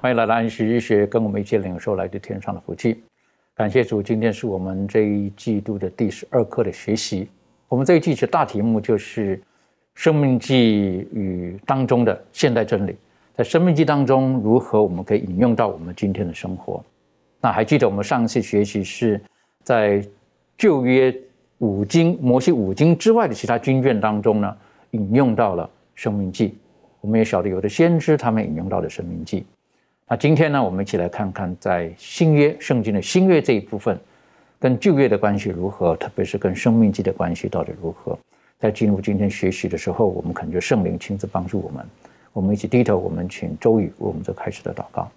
欢迎来到安息日学，跟我们一起领受来自天上的福气。感谢主，今天是我们这一季度的第十二课的学习。我们这一季的大题目就是《生命记》与当中的现代真理，在《生命记》当中如何我们可以引用到我们今天的生活。那还记得我们上一次学习是在旧约五经、摩西五经之外的其他经卷当中呢，引用到了《生命记》。我们也晓得有的先知他们引用到了《生命记》。那今天呢，我们一起来看看在新约圣经的新约这一部分，跟旧约的关系如何，特别是跟《生命记》的关系到底如何。在进入今天学习的时候，我们恳求圣灵亲自帮助我们。我们一起低头，我们请周宇为我们做开始的祷告。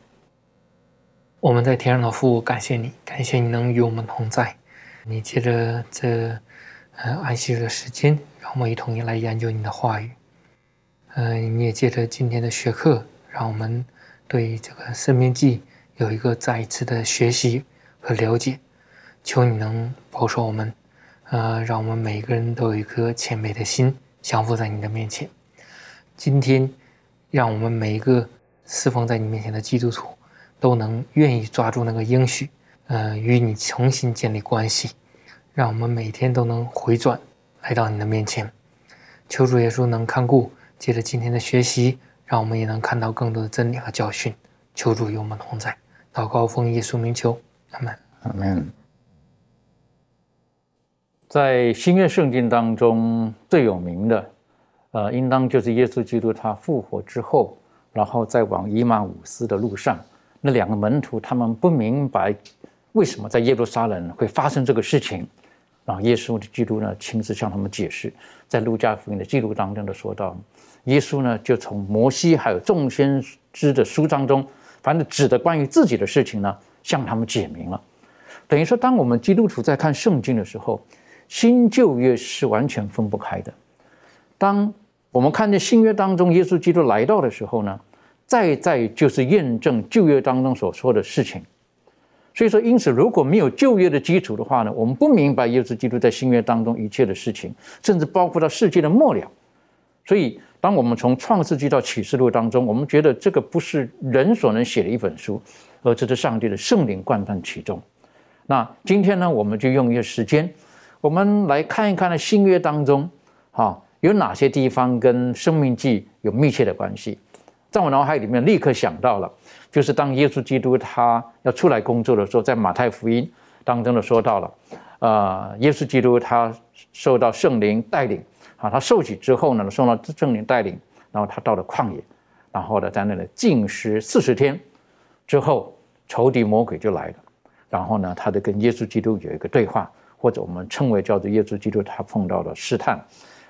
我们在天上的父，感谢你，感谢你能与我们同在。你借着这呃安息日的时间，让我们一同来研究你的话语。嗯、你也借着今天的学课，让我们对这个《生命记》有一个再一次的学习和了解。求你能保守我们，呃，让我们每个人都有一颗谦卑的心，降服在你的面前。今天，让我们每一个侍奉在你面前的基督徒，都能愿意抓住那个应许，呃，与你重新建立关系，让我们每天都能回转来到你的面前。求主耶稣能看顾，借着今天的学习，让我们也能看到更多的真理和教训。求主与我们同在，祷告奉耶稣名求，阿门。阿门。在新约圣经当中最有名的，呃，应当就是耶稣基督他复活之后，然后再往以马五斯的路上，那两个门徒他们不明白为什么在耶路撒冷会发生这个事情，然后耶稣的基督呢亲自向他们解释，在路加福音的记录当中的说到，耶稣呢就从摩西还有众先知的书当中，反正指的关于自己的事情呢，向他们解明了。等于说，当我们基督徒在看圣经的时候，新旧约是完全分不开的。当我们看见新约当中耶稣基督来到的时候呢，再再就是验证旧约当中所说的事情。所以说，因此如果没有旧约的基础的话呢，我们不明白耶稣基督在新约当中一切的事情，甚至包括到世界的末了。所以，当我们从创世纪到启示录当中，我们觉得这个不是人所能写的一本书，而这是上帝的圣灵贯穿其中。那今天呢，我们就用一些时间，我们来看一看呢新约当中，哈、有哪些地方跟生命记有密切的关系。在我脑海里面立刻想到了，就是当耶稣基督他要出来工作的时候，在马太福音当中的说到了，呃，耶稣基督他受到圣灵带领，啊，他受洗之后呢，受到圣灵带领，然后他到了旷野，然后呢，在那里禁食四十天之后，仇敌魔鬼就来了。然后呢，他就跟耶稣基督有一个对话，或者我们称为叫做耶稣基督他碰到了试探。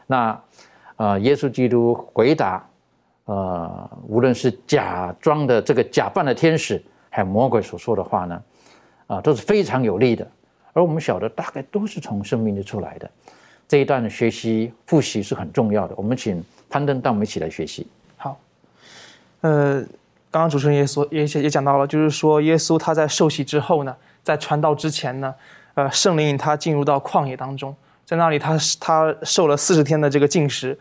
那呃，耶稣基督回答，呃，无论是假装的这个假扮的天使，还有魔鬼所说的话呢，啊、都是非常有力的。而我们晓得，大概都是从生命里出来的。这一段的学习复习是很重要的。我们请攀登带我们一起来学习。好，呃，刚刚主持人也说也也讲到了，就是说耶稣他在受洗之后呢，在传道之前呢，呃，圣灵他进入到旷野当中，在那里他他受了四十天的这个禁食，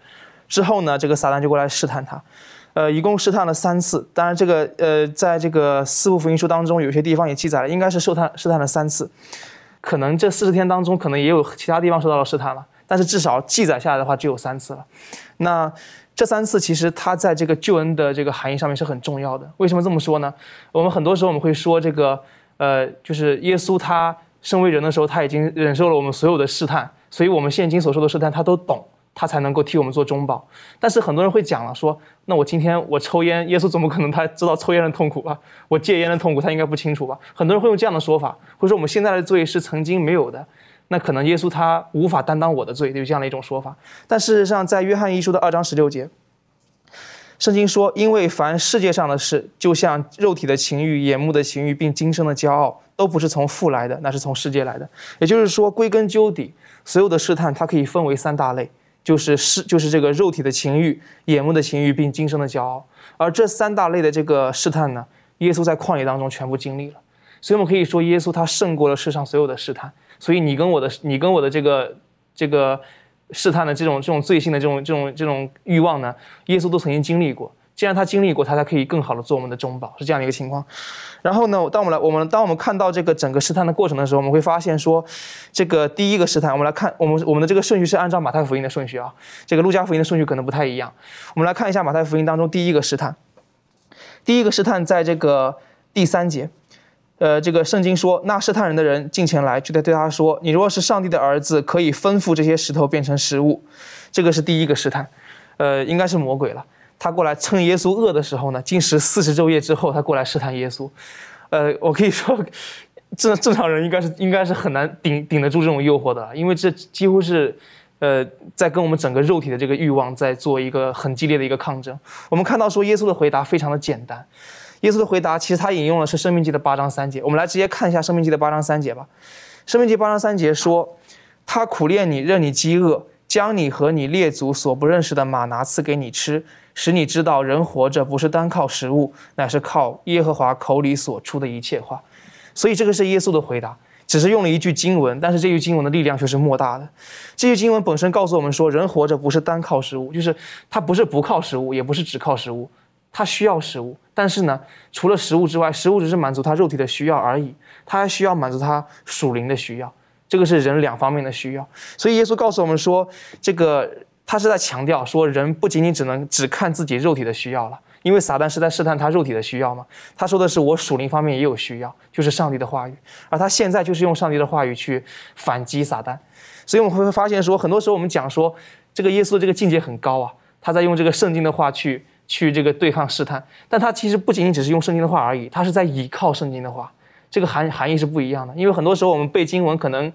之后呢，这个撒旦就过来试探他，呃，一共试探了三次。当然，这个呃，在这个四部福音书当中，有些地方也记载了，应该是受探试探了三次。可能这四十天当中，可能也有其他地方受到了试探了，但是至少记载下来的话只有三次了。那这三次其实它在这个救恩的这个含义上面是很重要的。为什么这么说呢？我们很多时候我们会说这个，呃，就是耶稣他身为人的时候，他已经忍受了我们所有的试探，所以我们现今所受的试探他都懂。他才能够替我们做中保，但是很多人会讲了，说那我今天我抽烟，耶稣怎么可能他知道抽烟的痛苦吧？我戒烟的痛苦，他应该不清楚吧？很多人会用这样的说法，或者说我们现在的罪是曾经没有的，那可能耶稣他无法担当我的罪，有这样的一种说法。但事实上，在约翰一书的二章十六节，圣经说，因为凡世界上的事，就像肉体的情欲、眼目的情欲，并今生的骄傲，都不是从父来的，那是从世界来的。也就是说，归根究底，所有的试探它可以分为三大类。就是是就是这个肉体的情欲、眼目的情欲，并今生的骄傲，而这三大类的这个试探呢，耶稣在旷野当中全部经历了，所以我们可以说，耶稣他胜过了世上所有的试探。所以你跟我的你跟我的这个这个试探的这种这种罪性的这种这种这种欲望呢，耶稣都曾经经历过。既然他经历过，他才可以更好的做我们的中保，是这样的一个情况。然后呢，当我们来我们当我们看到这个整个试探的过程的时候，我们会发现说，这个第一个试探，我们来看我们我们的这个顺序是按照马太福音的顺序啊，这个路加福音的顺序可能不太一样。我们来看一下马太福音当中第一个试探，第一个试探在这个第三节，呃，这个圣经说，那试探人的人进前来，就在对他说，你若是上帝的儿子，可以吩咐这些石头变成食物。这个是第一个试探，呃，应该是魔鬼了。他过来趁耶稣饿的时候呢，禁食四十昼夜之后，他过来试探耶稣。呃，我可以说，正正常人应该是应该是很难顶顶得住这种诱惑的，因为这几乎是，呃，在跟我们整个肉体的这个欲望在做一个很激烈的一个抗争。我们看到说耶稣的回答非常的简单，耶稣的回答其实他引用的是《生命记》的八章三节。我们来直接看一下《生命记》的八章三节吧。《生命记》八章三节说：“他苦练你，任你饥饿，将你和你列祖所不认识的马拿赐给你吃。”使你知道，人活着不是单靠食物，乃是靠耶和华口里所出的一切话。所以，这个是耶稣的回答，只是用了一句经文，但是这句经文的力量却是莫大的。这句经文本身告诉我们说，人活着不是单靠食物，就是他不是不靠食物，也不是只靠食物，他需要食物。但是呢，除了食物之外，食物只是满足他肉体的需要而已，他还需要满足他属灵的需要。这个是人两方面的需要。所以，耶稣告诉我们说，这个。他是在强调说，人不仅仅只能只看自己肉体的需要了，因为撒旦是在试探他肉体的需要嘛。他说的是，我属灵方面也有需要，就是上帝的话语。而他现在就是用上帝的话语去反击撒旦。所以我们会发现说，很多时候我们讲说，这个耶稣的这个境界很高啊，他在用这个圣经的话去去这个对抗试探。但他其实不仅仅只是用圣经的话而已，他是在倚靠圣经的话，这个含含义是不一样的。因为很多时候我们背经文，可能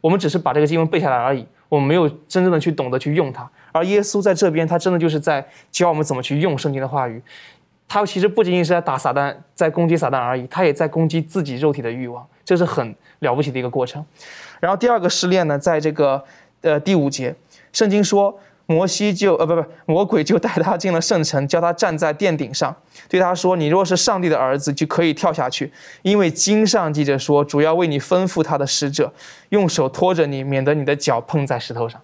我们只是把这个经文背下来而已。我们没有真正的去懂得去用它，而耶稣在这边，他真的就是在教我们怎么去用圣经的话语。他其实不仅仅是在打撒旦，在攻击撒旦而已，他也在攻击自己肉体的欲望，这是很了不起的一个过程。然后第二个试炼呢，在这个呃第五节，圣经说。摩西就呃不不，魔鬼就带他进了圣城，叫他站在殿顶上，对他说：“你若是上帝的儿子，就可以跳下去，因为经上记着说，主要为你吩咐他的使者，用手托着你，免得你的脚碰在石头上。”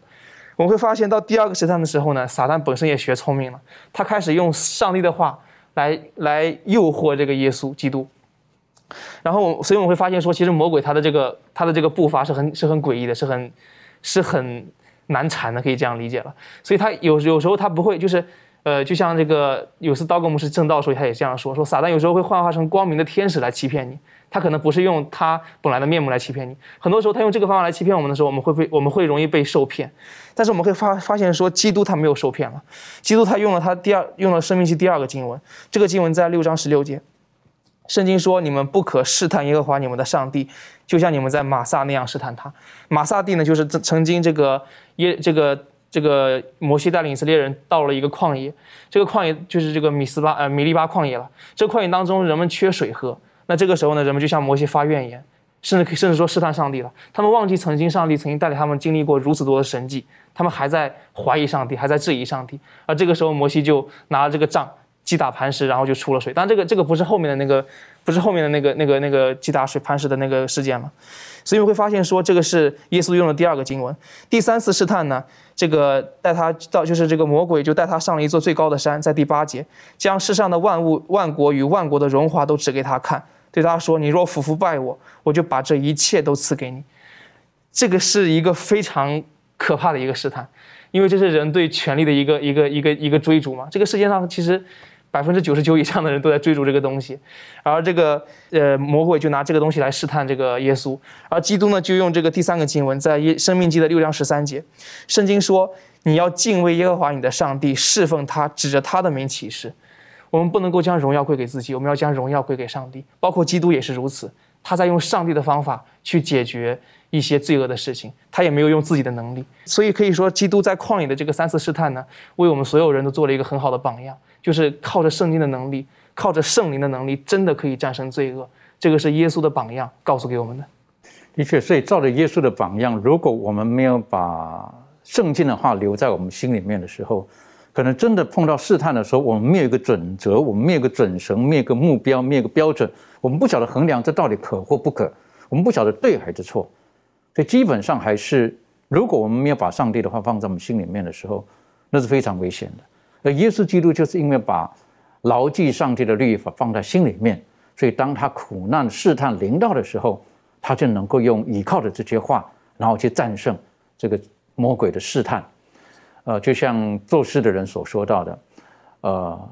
我们会发现到第二个试探的时候呢，撒旦本身也学聪明了，他开始用上帝的话来来诱惑这个耶稣基督。然后，所以我们会发现说，其实魔鬼他的这个他的这个步伐是很是很诡异的，是很是很。难缠的可以这样理解了，所以他有有时候他不会就是，呃，就像这个有次刀哥牧师正道时候，他也这样说，说撒旦有时候会幻化成光明的天使来欺骗你，他可能不是用他本来的面目来欺骗你，很多时候他用这个方法来欺骗我们的时候，我们会被我们会容易被受骗，但是我们会发发现说，基督他没有受骗了，基督他用了他第二用了生命记第二个经文，这个经文在六章十六节。圣经说：“你们不可试探耶和华你们的上帝，就像你们在马萨那样试探他。马萨地呢，就是曾经这个耶这个这个摩西带领以色列人到了一个旷野，这个旷野就是这个米斯巴呃米利巴旷野了。这个旷野当中，人们缺水喝。那这个时候呢，人们就向摩西发怨言，甚至甚至说试探上帝了。他们忘记曾经上帝曾经带领他们经历过如此多的神迹，他们还在怀疑上帝，还在质疑上帝。而这个时候，摩西就拿了这个杖。”击打磐石，然后就出了水。当然，这个这个不是后面的那个，不是后面的那个那个那个击打水磐石的那个事件了。所以我会发现说，这个是耶稣用的第二个经文。第三次试探呢，这个带他到就是这个魔鬼就带他上了一座最高的山，在第八节，将世上的万物、万国与万国的荣华都指给他看，对他说：“你若俯伏拜我，我就把这一切都赐给你。”这个是一个非常。可怕的一个试探，因为这是人对权力的一个一个一个一个追逐嘛。这个世界上其实百分之九十九以上的人都在追逐这个东西，而这个呃魔鬼就拿这个东西来试探这个耶稣，而基督呢就用这个第三个经文，在耶生命记的六章十三节，圣经说你要敬畏耶和华你的上帝，侍奉他，指着他的名起誓。我们不能够将荣耀归给自己，我们要将荣耀归给上帝，包括基督也是如此。他在用上帝的方法去解决一些罪恶的事情，他也没有用自己的能力。所以可以说，基督在旷野的这个三次试探呢，为我们所有人都做了一个很好的榜样，就是靠着圣经的能力，靠着圣灵的能力，真的可以战胜罪恶。这个是耶稣的榜样告诉给我们的。的确，所以照着耶稣的榜样，如果我们没有把圣经的话留在我们心里面的时候，可能真的碰到试探的时候，我们没有一个准则，我们没有一个准绳，没有一个目标，没有一个标准，我们不晓得衡量这到底可或不可，我们不晓得对还是错，所以基本上还是，如果我们没有把上帝的话放在我们心里面的时候，那是非常危险的。而耶稣基督就是因为把牢记上帝的律法放在心里面，所以当他苦难试探临到的时候，他就能够用倚靠的这些话，然后去战胜这个魔鬼的试探。呃，就像做事的人所说到的，呃，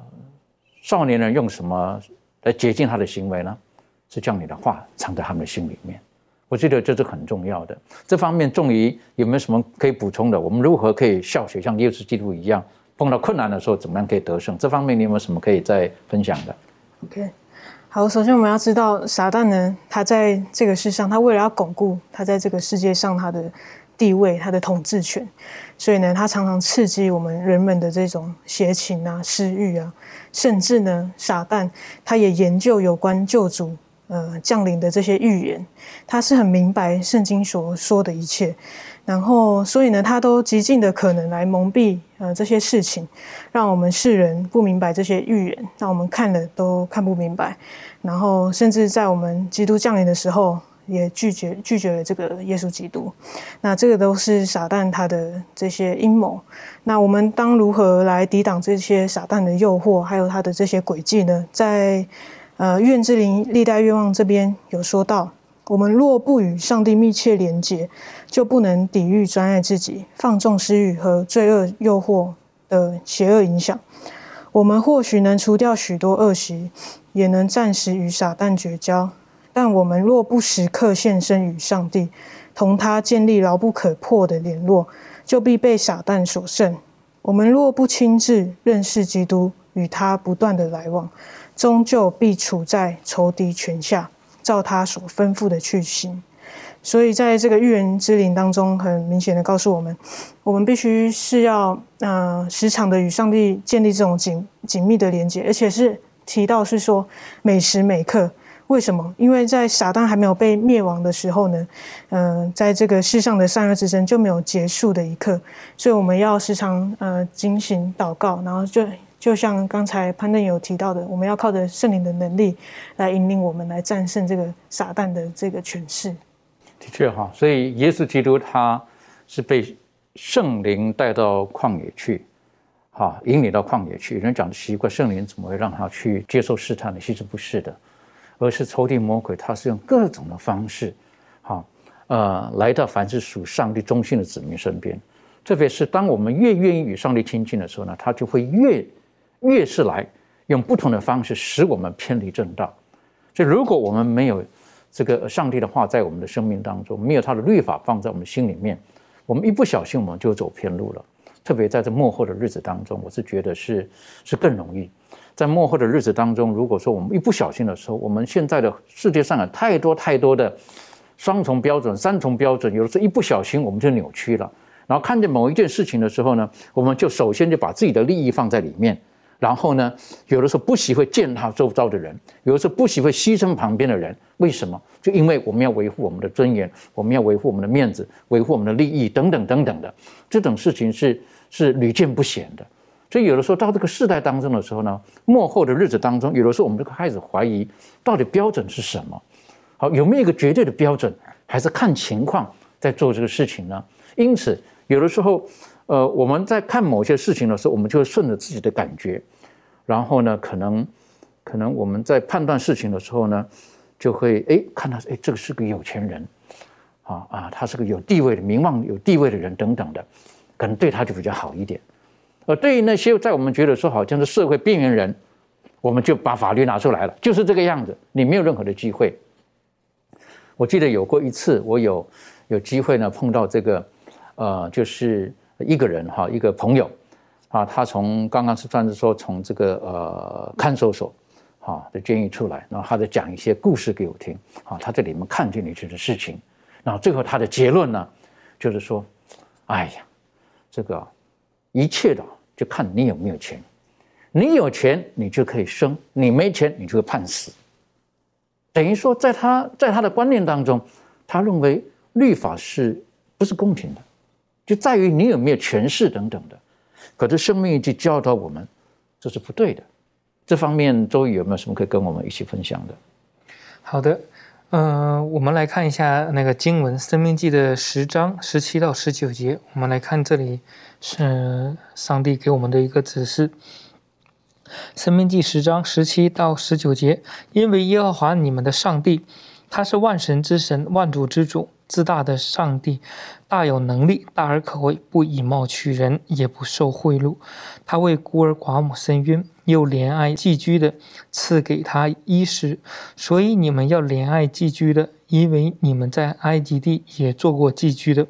少年人用什么来洁净他的行为呢？是将你的话藏在他们的心里面。我觉得这是很重要的。这方面，仲仪有没有什么可以补充的？我们如何可以效学像耶稣基督一样，碰到困难的时候，怎么样可以得胜？这方面你有没有什么可以再分享的？OK，好，首先我们要知道，撒旦呢，他在这个世上，他为了要巩固他在这个世界上他的。地位，他的统治权，所以呢，他常常刺激我们人们的这种邪情啊、私欲啊，甚至呢，撒旦他也研究有关救主呃降临的这些预言，他是很明白圣经所说的一切，然后所以呢，他都极尽的可能来蒙蔽呃这些事情，让我们世人不明白这些预言，让我们看了都看不明白，然后甚至在我们基督降临的时候。也拒绝拒绝了这个耶稣基督，那这个都是撒旦他的这些阴谋。那我们当如何来抵挡这些撒旦的诱惑，还有他的这些诡计呢？在呃愿之灵历代愿望这边有说到，我们若不与上帝密切连接，就不能抵御专爱自己、放纵私欲和罪恶诱惑的邪恶影响。我们或许能除掉许多恶习，也能暂时与撒旦绝交。但我们若不时刻献身与上帝，同他建立牢不可破的联络，就必被撒旦所胜。我们若不亲自认识基督，与他不断的来往，终究必处在仇敌权下，照他所吩咐的去行。所以，在这个预言之灵当中，很明显的告诉我们，我们必须是要呃时常的与上帝建立这种紧紧密的连接，而且是提到是说每时每刻。为什么？因为在撒旦还没有被灭亡的时候呢，嗯，在这个世上的善恶之争就没有结束的一刻，所以我们要时常呃警醒祷告，然后就就像刚才潘正有提到的，我们要靠着圣灵的能力来引领我们来战胜这个撒旦的这个权势。的确哈，所以耶稣基督他是被圣灵带到旷野去，哈，引领到旷野去。人讲的奇怪，圣灵怎么会让他去接受试探呢？其实不是的。而是仇敌魔鬼，他是用各种的方式，哈，呃，来到凡是属上帝中心的子民身边。特别是当我们越愿意与上帝亲近的时候呢，他就会越越是来用不同的方式使我们偏离正道。所以，如果我们没有这个上帝的话在我们的生命当中，没有他的律法放在我们心里面，我们一不小心我们就走偏路了。特别在这幕后的日子当中，我是觉得是是更容易。在幕后的日子当中，如果说我们一不小心的时候，我们现在的世界上有太多太多的双重标准、三重标准，有的时候一不小心我们就扭曲了。然后看见某一件事情的时候呢，我们就首先就把自己的利益放在里面，然后呢，有的时候不喜会践踏周遭的人，有的时候不喜会牺牲旁边的人。为什么？就因为我们要维护我们的尊严，我们要维护我们的面子，维护我们的利益等等等等的，这种事情是是屡见不鲜的。所以有的时候到这个世代当中的时候呢，末后的日子当中，有的时候我们就开始怀疑，到底标准是什么？好，有没有一个绝对的标准，还是看情况在做这个事情呢？因此，有的时候，呃，我们在看某些事情的时候，我们就会顺着自己的感觉，然后呢，可能，可能我们在判断事情的时候呢，就会哎看到哎这个是个有钱人，啊啊，他是个有地位的、名望有地位的人等等的，可能对他就比较好一点。而对于那些在我们觉得说好像是社会边缘人，我们就把法律拿出来了，就是这个样子，你没有任何的机会。我记得有过一次，我有有机会呢碰到这个，呃，就是一个人哈，一个朋友，啊，他从刚刚是算是说从这个呃看守所，啊的监狱出来，然后他在讲一些故事给我听，啊，他在里面看见了一些事情，然后最后他的结论呢，就是说，哎呀，这个一切的就看你有没有钱，你有钱你就可以生，你没钱你就会判死。等于说，在他在他的观念当中，他认为律法是不是公平的，就在于你有没有权势等等的。可是生命就教导我们，这是不对的。这方面，周瑜有没有什么可以跟我们一起分享的？好的，嗯，我们来看一下那个经文《生命记》的十章十七到十九节。我们来看这里是上帝给我们的一个指示。生命记十章十七到十九节，因为耶和华你们的上帝，他是万神之神，万主之主，自大的上帝，大有能力，大而可畏，不以貌取人，也不受贿赂。他为孤儿寡母伸冤，又怜爱寄居的，赐给他衣食。所以你们要怜爱寄居的，因为你们在埃及地也做过寄居的。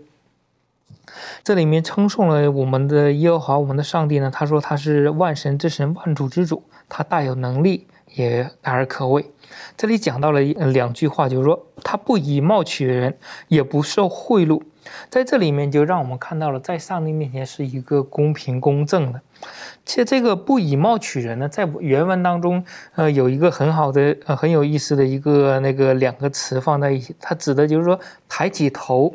这里面称颂了我们的耶和华，我们的上帝呢？他说他是万神之神，万主之主，他大有能力，也大而可畏。这里讲到了两句话，就是说他不以貌取人，也不受贿赂。在这里面就让我们看到了，在上帝面前是一个公平公正的。其实这个不以貌取人呢，在原文当中，呃，有一个很好的、呃很有意思的一个那个两个词放在一起，它指的就是说抬起头。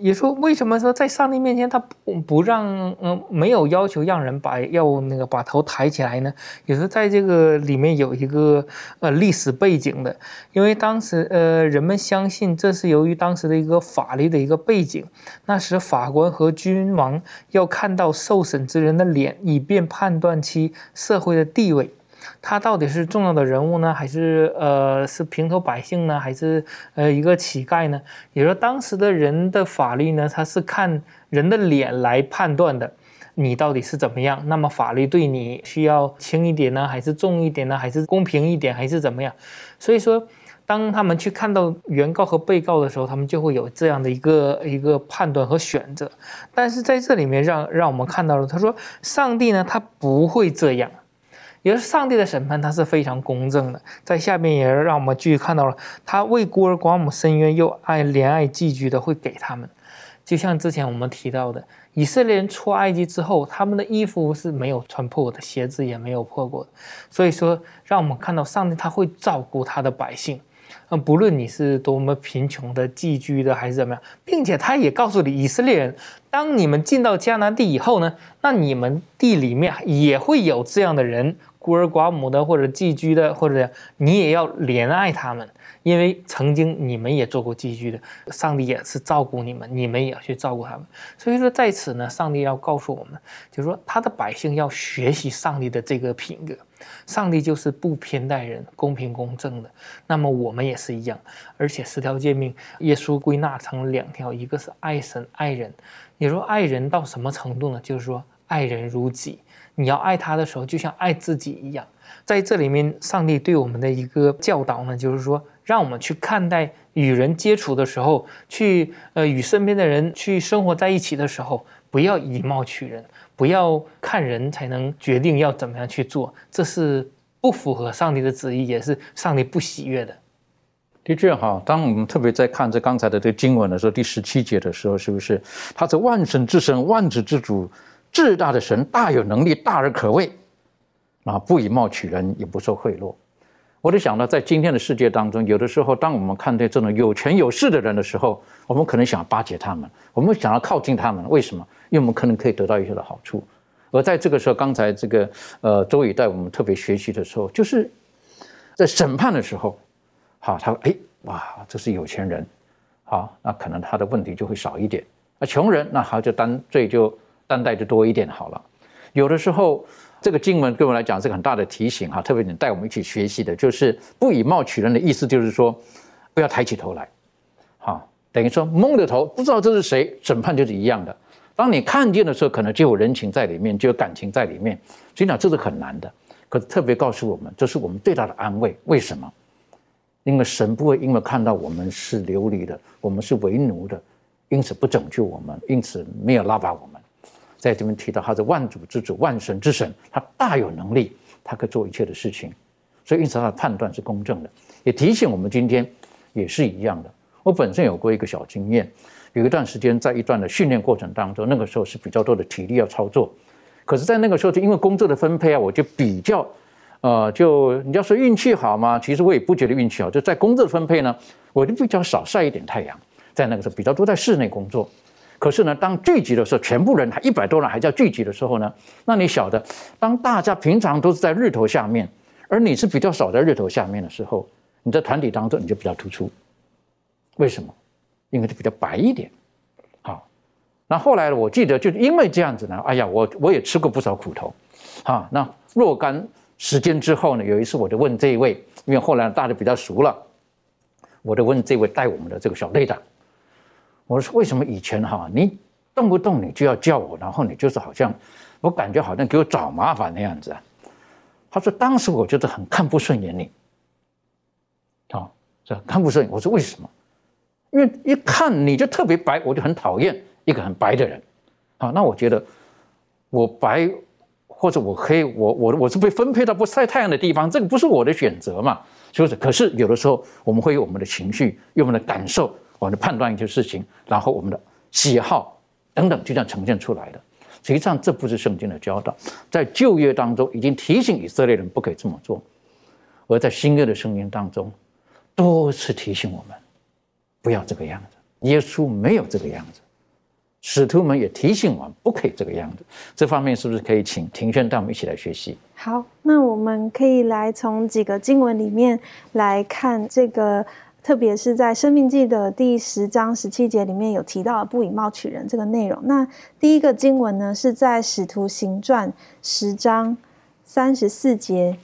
也说为什么说在上帝面前他不不让嗯没有要求让人把要那个把头抬起来呢？也是在这个里面有一个呃历史背景的，因为当时呃人们相信这是由于当时的一个法律的一个背景，那时法官和君王要看到受审之人的脸，以便判断其社会的地位。他到底是重要的人物呢，还是呃是平头百姓呢，还是呃一个乞丐呢？也就说当时的人的法律呢，他是看人的脸来判断的，你到底是怎么样？那么法律对你需要轻一点呢，还是重一点呢，还是公平一点，还是怎么样？所以说，当他们去看到原告和被告的时候，他们就会有这样的一个一个判断和选择。但是在这里面，让让我们看到了，他说上帝呢，他不会这样。也是上帝的审判，他是非常公正的。在下面也是让我们继续看到了，他为孤儿寡母伸冤，又爱怜爱寄居的，会给他们。就像之前我们提到的，以色列人出埃及之后，他们的衣服是没有穿破的，鞋子也没有破过的。所以说，让我们看到上帝他会照顾他的百姓。嗯，不论你是多么贫穷的寄居的还是怎么样，并且他也告诉你，以色列人，当你们进到迦南地以后呢，那你们地里面也会有这样的人。孤儿寡母的，或者寄居的，或者你也要怜爱他们，因为曾经你们也做过寄居的，上帝也是照顾你们，你们也要去照顾他们。所以说在此呢，上帝要告诉我们，就是说他的百姓要学习上帝的这个品格，上帝就是不偏待人，公平公正的。那么我们也是一样，而且十条诫命，耶稣归纳成两条，一个是爱神爱人。你说爱人到什么程度呢？就是说爱人如己。你要爱他的时候，就像爱自己一样。在这里面，上帝对我们的一个教导呢，就是说，让我们去看待与人接触的时候，去呃与身边的人去生活在一起的时候，不要以貌取人，不要看人才能决定要怎么样去做，这是不符合上帝的旨意，也是上帝不喜悦的。的确哈，当我们特别在看这刚才的这个经文的时候，第十七节的时候，是不是他是万神之神，万子之主？至大的神大有能力，大而可畏，啊，不以貌取人，也不受贿赂。我就想到，在今天的世界当中，有的时候，当我们看待这种有权有势的人的时候，我们可能想要巴结他们，我们想要靠近他们。为什么？因为我们可能可以得到一些的好处。而在这个时候，刚才这个呃周宇带我们特别学习的时候，就是在审判的时候，好，他说：“哎，哇，这是有钱人，好，那可能他的问题就会少一点。那穷人，那好，就担罪就。”担待的多一点好了，有的时候这个经文对我们来讲是个很大的提醒哈，特别你带我们一起学习的，就是不以貌取人的意思，就是说不要抬起头来，哈，等于说蒙着头不知道这是谁，审判就是一样的。当你看见的时候，可能就有人情在里面，就有感情在里面。所以讲这是很难的。可是特别告诉我们，这是我们最大的安慰。为什么？因为神不会因为看到我们是流离的，我们是为奴的，因此不拯救我们，因此没有拉拔我们。在这边提到他是万主之主、万神之神，他大有能力，他可以做一切的事情。所以因此他的判断是公正的，也提醒我们今天也是一样的。我本身有过一个小经验。有一段时间，在一段的训练过程当中，那个时候是比较多的体力要操作，可是，在那个时候，就因为工作的分配啊，我就比较，呃，就你要说运气好吗？其实我也不觉得运气好，就在工作分配呢，我就比较少晒一点太阳，在那个时候比较多在室内工作。可是呢，当聚集的时候，全部人还一百多人还叫聚集的时候呢，那你晓得，当大家平常都是在日头下面，而你是比较少在日头下面的时候，你在团体当中你就比较突出，为什么？应该就比较白一点，好。那后来我记得就因为这样子呢，哎呀，我我也吃过不少苦头，啊。那若干时间之后呢，有一次我就问这一位，因为后来大家比较熟了，我就问这位带我们的这个小队长，我说为什么以前哈你动不动你就要叫我，然后你就是好像我感觉好像给我找麻烦那样子啊？他说当时我觉得很看不顺眼你，啊，是看不顺眼。我说为什么？因为一看你就特别白，我就很讨厌一个很白的人，啊，那我觉得我白或者我黑，我我我是被分配到不晒太阳的地方，这个不是我的选择嘛，是不是？可是有的时候我们会有我们的情绪，有我们的感受，我们的判断一些事情，然后我们的喜好等等就这样呈现出来的。实际上这不是圣经的教导，在旧约当中已经提醒以色列人不可以这么做，而在新约的声音当中多次提醒我们。不要这个样子，耶稣没有这个样子，使徒们也提醒我们不可以这个样子。这方面是不是可以请庭轩带我们一起来学习？好，那我们可以来从几个经文里面来看这个，特别是在《生命记》的第十章十七节里面有提到不以貌取人这个内容。那第一个经文呢，是在《使徒行传》十章三十四节，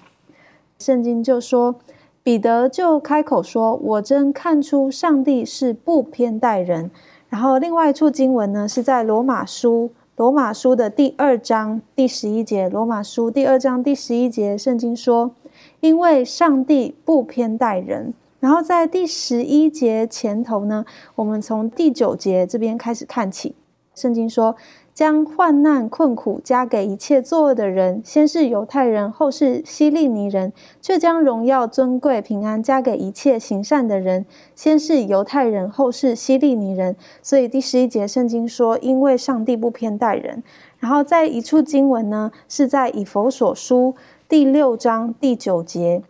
圣经就说。彼得就开口说：“我真看出上帝是不偏待人。”然后另外一处经文呢，是在罗马书罗马书的第二章第十一节。罗马书第二章第十一节，圣经说：“因为上帝不偏待人。”然后在第十一节前头呢，我们从第九节这边开始看起，圣经说。将患难困苦加给一切作恶的人，先是犹太人，后是希利尼人；却将荣耀、尊贵、平安加给一切行善的人，先是犹太人，后是希利尼人。所以第十一节圣经说：“因为上帝不偏待人。”然后在一处经文呢，是在以佛所书第六章第九节。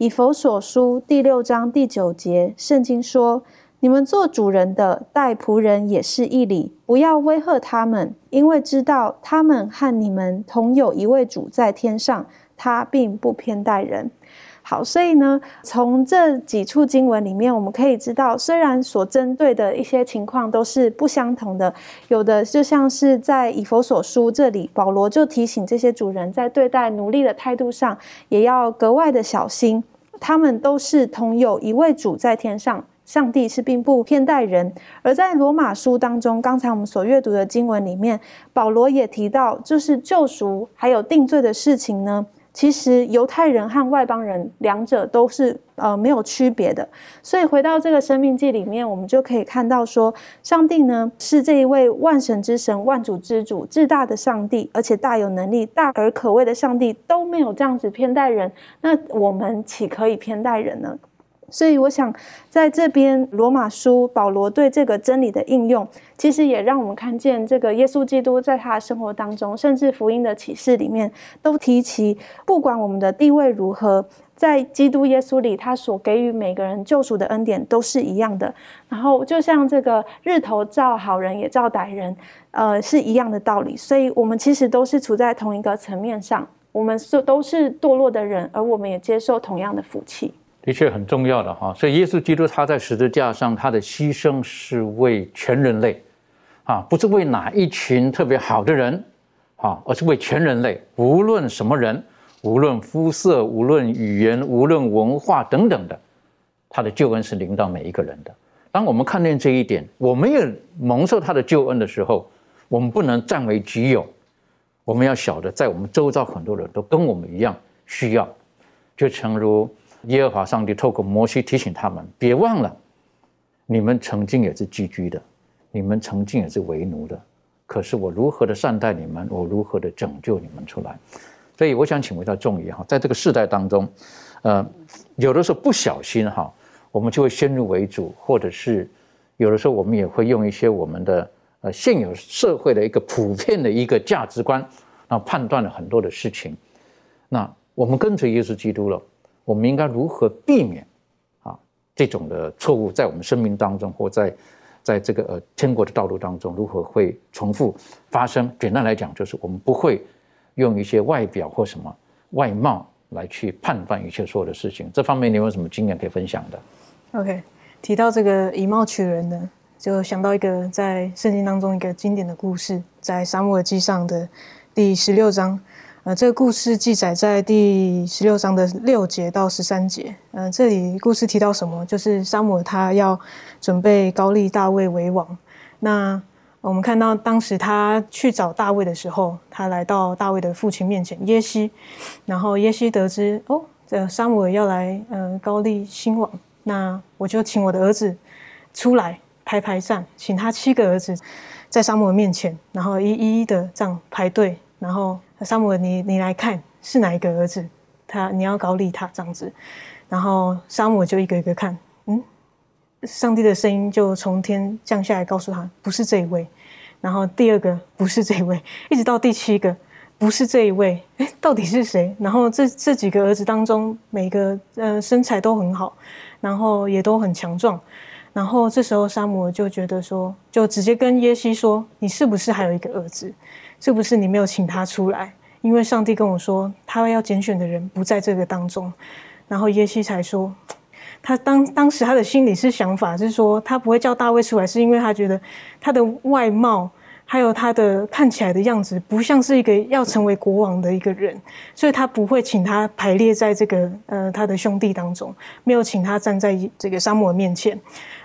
以佛所书第六章第九节，圣经说。你们做主人的待仆人也是一理，不要威吓他们，因为知道他们和你们同有一位主在天上，他并不偏待人。好，所以呢，从这几处经文里面，我们可以知道，虽然所针对的一些情况都是不相同的，有的就像是在以佛所书这里，保罗就提醒这些主人在对待奴隶的态度上，也要格外的小心，他们都是同有一位主在天上。上帝是并不偏待人，而在罗马书当中，刚才我们所阅读的经文里面，保罗也提到，就是救赎还有定罪的事情呢。其实犹太人和外邦人两者都是呃没有区别的。所以回到这个生命记里面，我们就可以看到说，上帝呢是这一位万神之神、万主之主、至大的上帝，而且大有能力、大而可畏的上帝都没有这样子偏待人，那我们岂可以偏待人呢？所以，我想在这边罗马书保罗对这个真理的应用，其实也让我们看见这个耶稣基督在他的生活当中，甚至福音的启示里面都提起，不管我们的地位如何，在基督耶稣里，他所给予每个人救赎的恩典都是一样的。然后，就像这个日头照好人也照歹人，呃，是一样的道理。所以，我们其实都是处在同一个层面上，我们是都是堕落的人，而我们也接受同样的福气。的确很重要的哈，所以耶稣基督他在十字架上他的牺牲是为全人类，啊，不是为哪一群特别好的人，啊，而是为全人类，无论什么人，无论肤色，无论语言，无论文化等等的，他的救恩是临到每一个人的。当我们看见这一点，我们也蒙受他的救恩的时候，我们不能占为己有。我们要晓得，在我们周遭很多人都跟我们一样需要，就诚如耶和华上帝透过摩西提醒他们：别忘了，你们曾经也是寄居的，你们曾经也是为奴的。可是我如何的善待你们，我如何的拯救你们出来？所以我想请问一下众爷哈，在这个世代当中，呃，有的时候不小心哈，我们就会先入为主，或者是有的时候我们也会用一些我们的呃现有社会的一个普遍的一个价值观，然后判断了很多的事情。那我们跟随耶稣基督了，我们应该如何避免啊这种的错误在我们生命当中或在在这个呃天国的道路当中如何会重复发生？简单来讲，就是我们不会。用一些外表或什么外貌来去判断一切所有的事情，这方面你有什么经验可以分享的？OK，提到这个以貌取人呢，就想到一个在圣经当中一个经典的故事，在沙漠耳记上的第十六章。这个故事记载在第十六章的六节到十三节。呃，这里故事提到什么？就是沙姆他要准备高丽大卫为王。那我们看到当时他去找大卫的时候，他来到大卫的父亲面前耶西，然后耶西得知哦，这沙姆要来，呃，高丽兴王，那我就请我的儿子出来排排站，请他七个儿子在沙姆面前，然后一一的这样排队，然后沙姆你你来看是哪一个儿子，他你要高丽他这样子，然后沙姆就一个一个看，嗯。上帝的声音就从天降下来，告诉他不是这一位。然后第二个不是这一位，一直到第七个不是这一位。到底是谁？然后这这几个儿子当中，每个呃身材都很好，然后也都很强壮。然后这时候沙姆就觉得说，就直接跟耶西说：“你是不是还有一个儿子？是不是你没有请他出来？因为上帝跟我说，他要拣选的人不在这个当中。”然后耶西才说。他当当时他的心里是想法是说，他不会叫大卫出来，是因为他觉得他的外貌还有他的看起来的样子不像是一个要成为国王的一个人，所以他不会请他排列在这个呃他的兄弟当中，没有请他站在这个沙漠面前。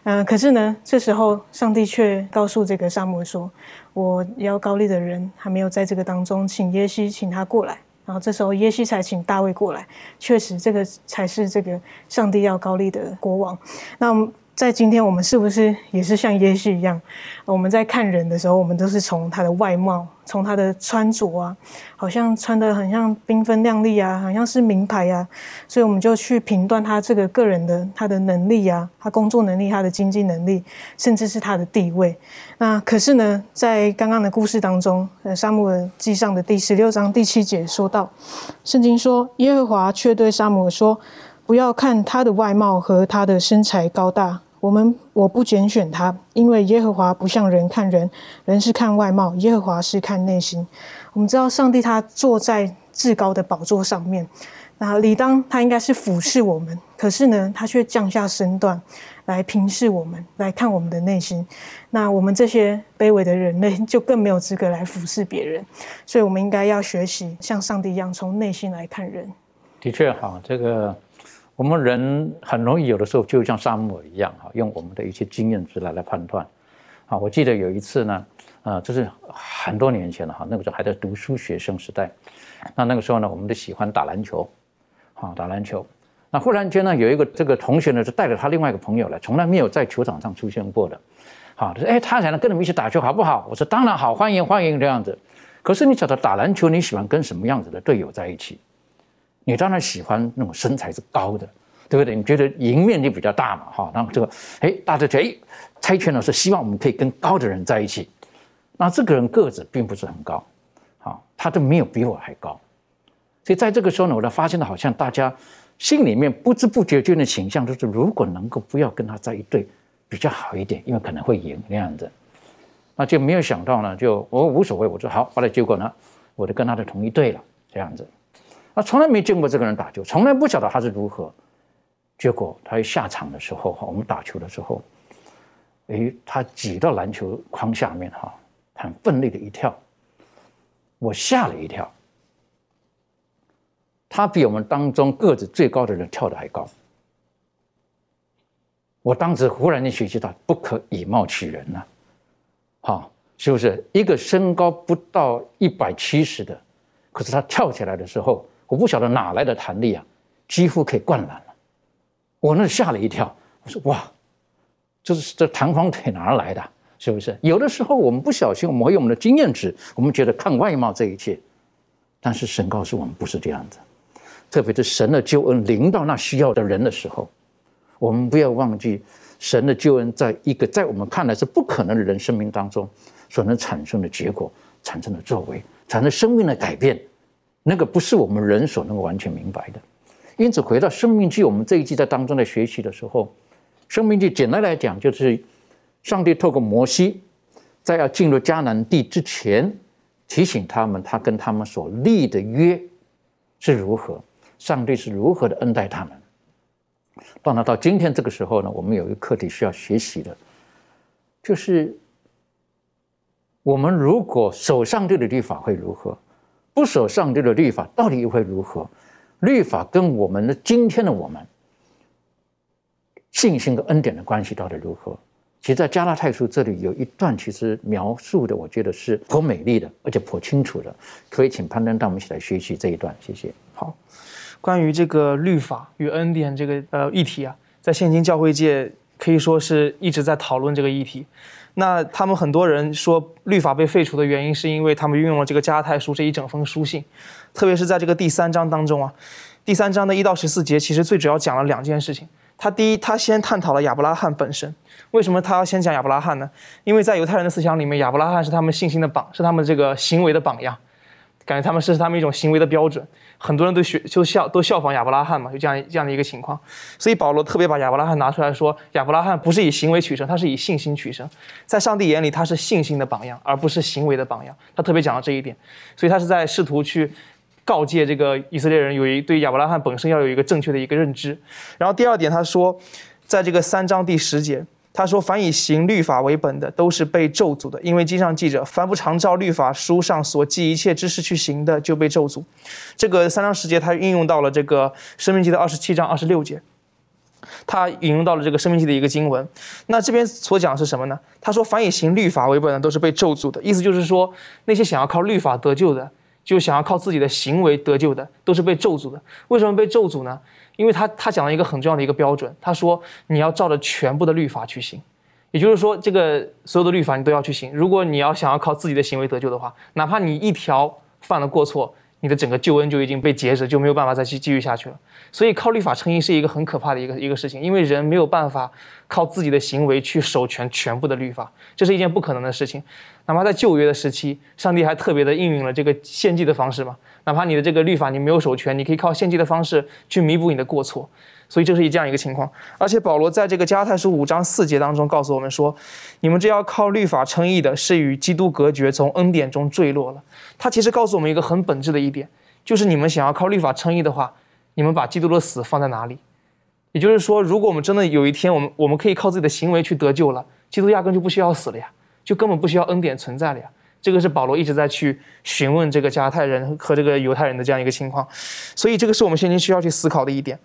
嗯，可是呢，这时候上帝却告诉这个沙漠说：“我要高丽的人还没有在这个当中，请耶西请他过来。”然后这时候耶西才请大卫过来，确实这个才是这个上帝要高丽的国王。那。在今天，我们是不是也是像耶稣一样？我们在看人的时候，我们都是从他的外貌，从他的穿着啊，好像穿的很像缤纷亮丽啊，好像是名牌啊，所以我们就去评断他这个个人的他的能力啊，他工作能力，他的经济能力，甚至是他的地位。那可是呢，在刚刚的故事当中，呃，《沙姆尔记上》的第十六章第七节说到，圣经说，耶和华却对沙姆尔说：“不要看他的外貌和他的身材高大。”我们我不拣选他，因为耶和华不像人看人，人是看外貌，耶和华是看内心。我们知道上帝他坐在至高的宝座上面，那理当他应该是俯视我们，可是呢，他却降下身段来平视我们，来看我们的内心。那我们这些卑微的人类就更没有资格来俯视别人，所以我们应该要学习像上帝一样，从内心来看人。的确，好，这个。我们人很容易有的时候就像沙漠一样哈，用我们的一些经验值来来判断。啊，我记得有一次呢，啊，这是很多年前了哈，那个时候还在读书学生时代。那那个时候呢，我们都喜欢打篮球，啊，打篮球。那忽然间呢，有一个这个同学呢，就带着他另外一个朋友来，从来没有在球场上出现过的。好，他说：“哎，他想跟你们一起打球好不好？”我说：“当然好，欢迎欢迎这样子。”可是你晓得打篮球，你喜欢跟什么样子的队友在一起？你当然喜欢那种身材是高的，对不对？你觉得赢面就比较大嘛？哈，然后这个，哎，大家觉得，哎，猜拳老师希望我们可以跟高的人在一起。那这个人个子并不是很高，好，他都没有比我还高。所以在这个时候呢，我就发现了，好像大家心里面不知不觉间的倾向，就是如果能够不要跟他在一队比较好一点，因为可能会赢那样子。那就没有想到呢，就我无所谓，我说好，后来结果呢，我就跟他的同一队了，这样子。他从来没见过这个人打球，从来不晓得他是如何。结果他一下场的时候，哈，我们打球的时候，哎，他挤到篮球框下面，哈，很奋力的一跳，我吓了一跳。他比我们当中个子最高的人跳的还高。我当时忽然间学习到不可以貌取人呐，好，是不是？一个身高不到一百七十的，可是他跳起来的时候，我不晓得哪来的弹力啊，几乎可以灌篮了。我那吓了一跳，我说哇，这是这弹簧腿哪儿来的？是不是？有的时候我们不小心，我们会用我们的经验值，我们觉得看外貌这一切，但是神告诉我们不是这样子，特别是神的救恩临到那需要的人的时候。我们不要忘记，神的救恩在一个在我们看来是不可能的人生命当中所能产生的结果、产生的作为、产生生命的改变，那个不是我们人所能够完全明白的。因此，回到《生命记》，我们这一季在当中的学习的时候，《生命记》简单来讲就是上帝透过摩西，在要进入迦南地之前，提醒他们他跟他们所立的约是如何，上帝是如何的恩待他们。当然，到今天这个时候呢，我们有一个课题需要学习的，就是我们如果守上帝的律法会如何，不守上帝的律法到底又会如何？律法跟我们的今天的我们信心跟恩典的关系到底如何？其实，在加拉太书这里有一段，其实描述的，我觉得是颇美丽的，而且颇清楚的。可以请潘登带我们一起来学习这一段，谢谢。好。关于这个律法与恩典这个呃议题啊，在现今教会界可以说是一直在讨论这个议题。那他们很多人说律法被废除的原因，是因为他们运用了这个加太书这一整封书信，特别是在这个第三章当中啊，第三章的一到十四节，其实最主要讲了两件事情。他第一，他先探讨了亚伯拉罕本身。为什么他要先讲亚伯拉罕呢？因为在犹太人的思想里面，亚伯拉罕是他们信心的榜，是他们这个行为的榜样。感觉他们是他们一种行为的标准，很多人都学就效都效仿亚伯拉罕嘛，就这样这样的一个情况。所以保罗特别把亚伯拉罕拿出来说，亚伯拉罕不是以行为取胜，他是以信心取胜。在上帝眼里，他是信心的榜样，而不是行为的榜样。他特别讲到这一点，所以他是在试图去告诫这个以色列人，有一对亚伯拉罕本身要有一个正确的一个认知。然后第二点，他说，在这个三章第十节。他说：“凡以行律法为本的，都是被咒诅的，因为经上记着，凡不常照律法书上所记一切知识去行的，就被咒诅。”这个三章十节，他运用到了这个生命记的二十七章二十六节，他引用到了这个生命记的一个经文。那这边所讲是什么呢？他说：“凡以行律法为本的，都是被咒诅的。”意思就是说，那些想要靠律法得救的，就想要靠自己的行为得救的，都是被咒诅的。为什么被咒诅呢？因为他他讲了一个很重要的一个标准，他说你要照着全部的律法去行，也就是说这个所有的律法你都要去行。如果你要想要靠自己的行为得救的话，哪怕你一条犯了过错。你的整个救恩就已经被截止，就没有办法再去继续下去了。所以靠律法成义是一个很可怕的一个一个事情，因为人没有办法靠自己的行为去守全全部的律法，这是一件不可能的事情。哪怕在旧约的时期，上帝还特别的应用了这个献祭的方式嘛。哪怕你的这个律法你没有守全，你可以靠献祭的方式去弥补你的过错。所以这是一这样一个情况，而且保罗在这个加太书五章四节当中告诉我们说，你们这要靠律法称义的，是与基督隔绝，从恩典中坠落了。他其实告诉我们一个很本质的一点，就是你们想要靠律法称义的话，你们把基督的死放在哪里？也就是说，如果我们真的有一天，我们我们可以靠自己的行为去得救了，基督压根就不需要死了呀，就根本不需要恩典存在了呀。这个是保罗一直在去询问这个加太人和这个犹太人的这样一个情况，所以这个是我们现今需要去思考的一点。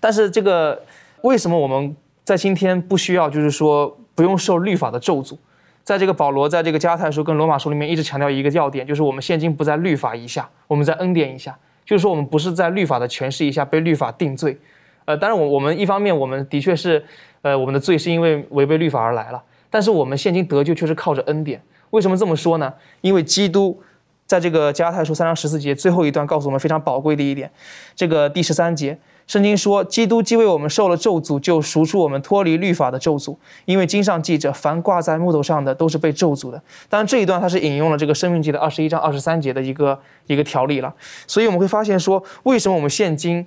但是这个为什么我们在今天不需要，就是说不用受律法的咒诅？在这个保罗在这个加太书跟罗马书里面一直强调一个要点，就是我们现今不在律法以下，我们在恩典以下，就是说我们不是在律法的诠释一下被律法定罪。呃，当然我我们一方面我们的确是，呃，我们的罪是因为违背律法而来了，但是我们现今得救却是靠着恩典。为什么这么说呢？因为基督在这个加太书三章十四节最后一段告诉我们非常宝贵的一点，这个第十三节。圣经说，基督既为我们受了咒诅，就赎出我们脱离律法的咒诅。因为经上记着，凡挂在木头上的都是被咒诅的。当然，这一段它是引用了这个生命记的二十一章二十三节的一个一个条例了。所以我们会发现说，为什么我们现今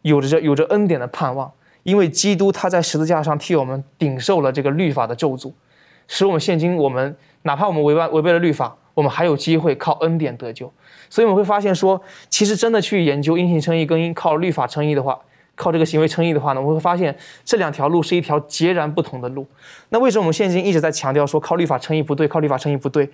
有着这有着恩典的盼望？因为基督他在十字架上替我们顶受了这个律法的咒诅，使我们现今我们哪怕我们违背违背了律法，我们还有机会靠恩典得救。所以我们会发现说，其实真的去研究因信称义跟靠律法称义的话，靠这个行为称义的话呢，我们会发现这两条路是一条截然不同的路。那为什么我们现今一直在强调说靠律法称义不对，靠律法称义不对，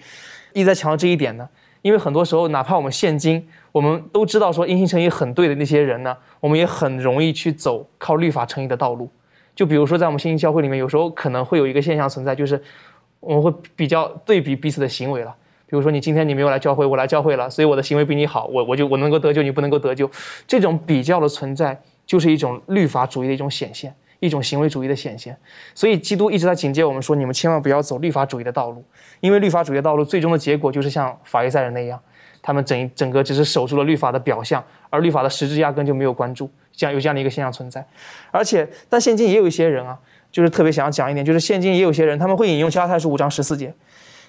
一直在强调这一点呢？因为很多时候，哪怕我们现今我们都知道说因信称义很对的那些人呢，我们也很容易去走靠律法称义的道路。就比如说在我们新兴教会里面，有时候可能会有一个现象存在，就是我们会比较对比彼此的行为了。比如说你今天你没有来教会，我来教会了，所以我的行为比你好，我我就我能够得救，你不能够得救。这种比较的存在，就是一种律法主义的一种显现，一种行为主义的显现。所以基督一直在警戒我们说，你们千万不要走律法主义的道路，因为律法主义的道路最终的结果就是像法利赛人那样，他们整整个只是守住了律法的表象，而律法的实质压根就没有关注，这样有这样的一个现象存在。而且，但现今也有一些人啊，就是特别想要讲一点，就是现今也有些人，他们会引用加太书五章十四节。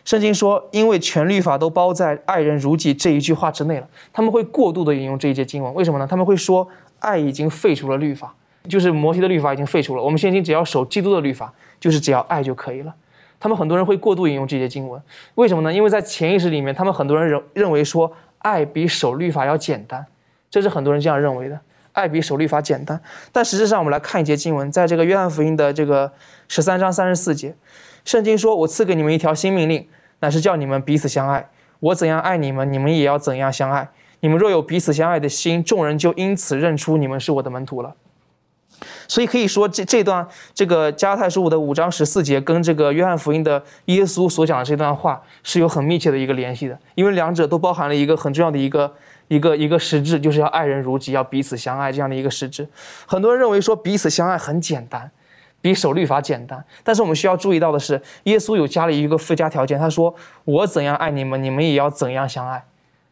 圣经说，因为全律法都包在“爱人如己”这一句话之内了。他们会过度的引用这一节经文，为什么呢？他们会说，爱已经废除了律法，就是摩西的律法已经废除了。我们现今只要守基督的律法，就是只要爱就可以了。他们很多人会过度引用这节经文，为什么呢？因为在潜意识里面，他们很多人认认为说，爱比守律法要简单，这是很多人这样认为的。爱比守律法简单，但实质上，我们来看一节经文，在这个约翰福音的这个十三章三十四节，圣经说：“我赐给你们一条新命令。”乃是叫你们彼此相爱。我怎样爱你们，你们也要怎样相爱。你们若有彼此相爱的心，众人就因此认出你们是我的门徒了。所以可以说，这这段这个加太书五的五章十四节，跟这个约翰福音的耶稣所讲的这段话是有很密切的一个联系的，因为两者都包含了一个很重要的一个一个一个实质，就是要爱人如己，要彼此相爱这样的一个实质。很多人认为说彼此相爱很简单。比守律法简单，但是我们需要注意到的是，耶稣有加了一个附加条件。他说：“我怎样爱你们，你们也要怎样相爱。”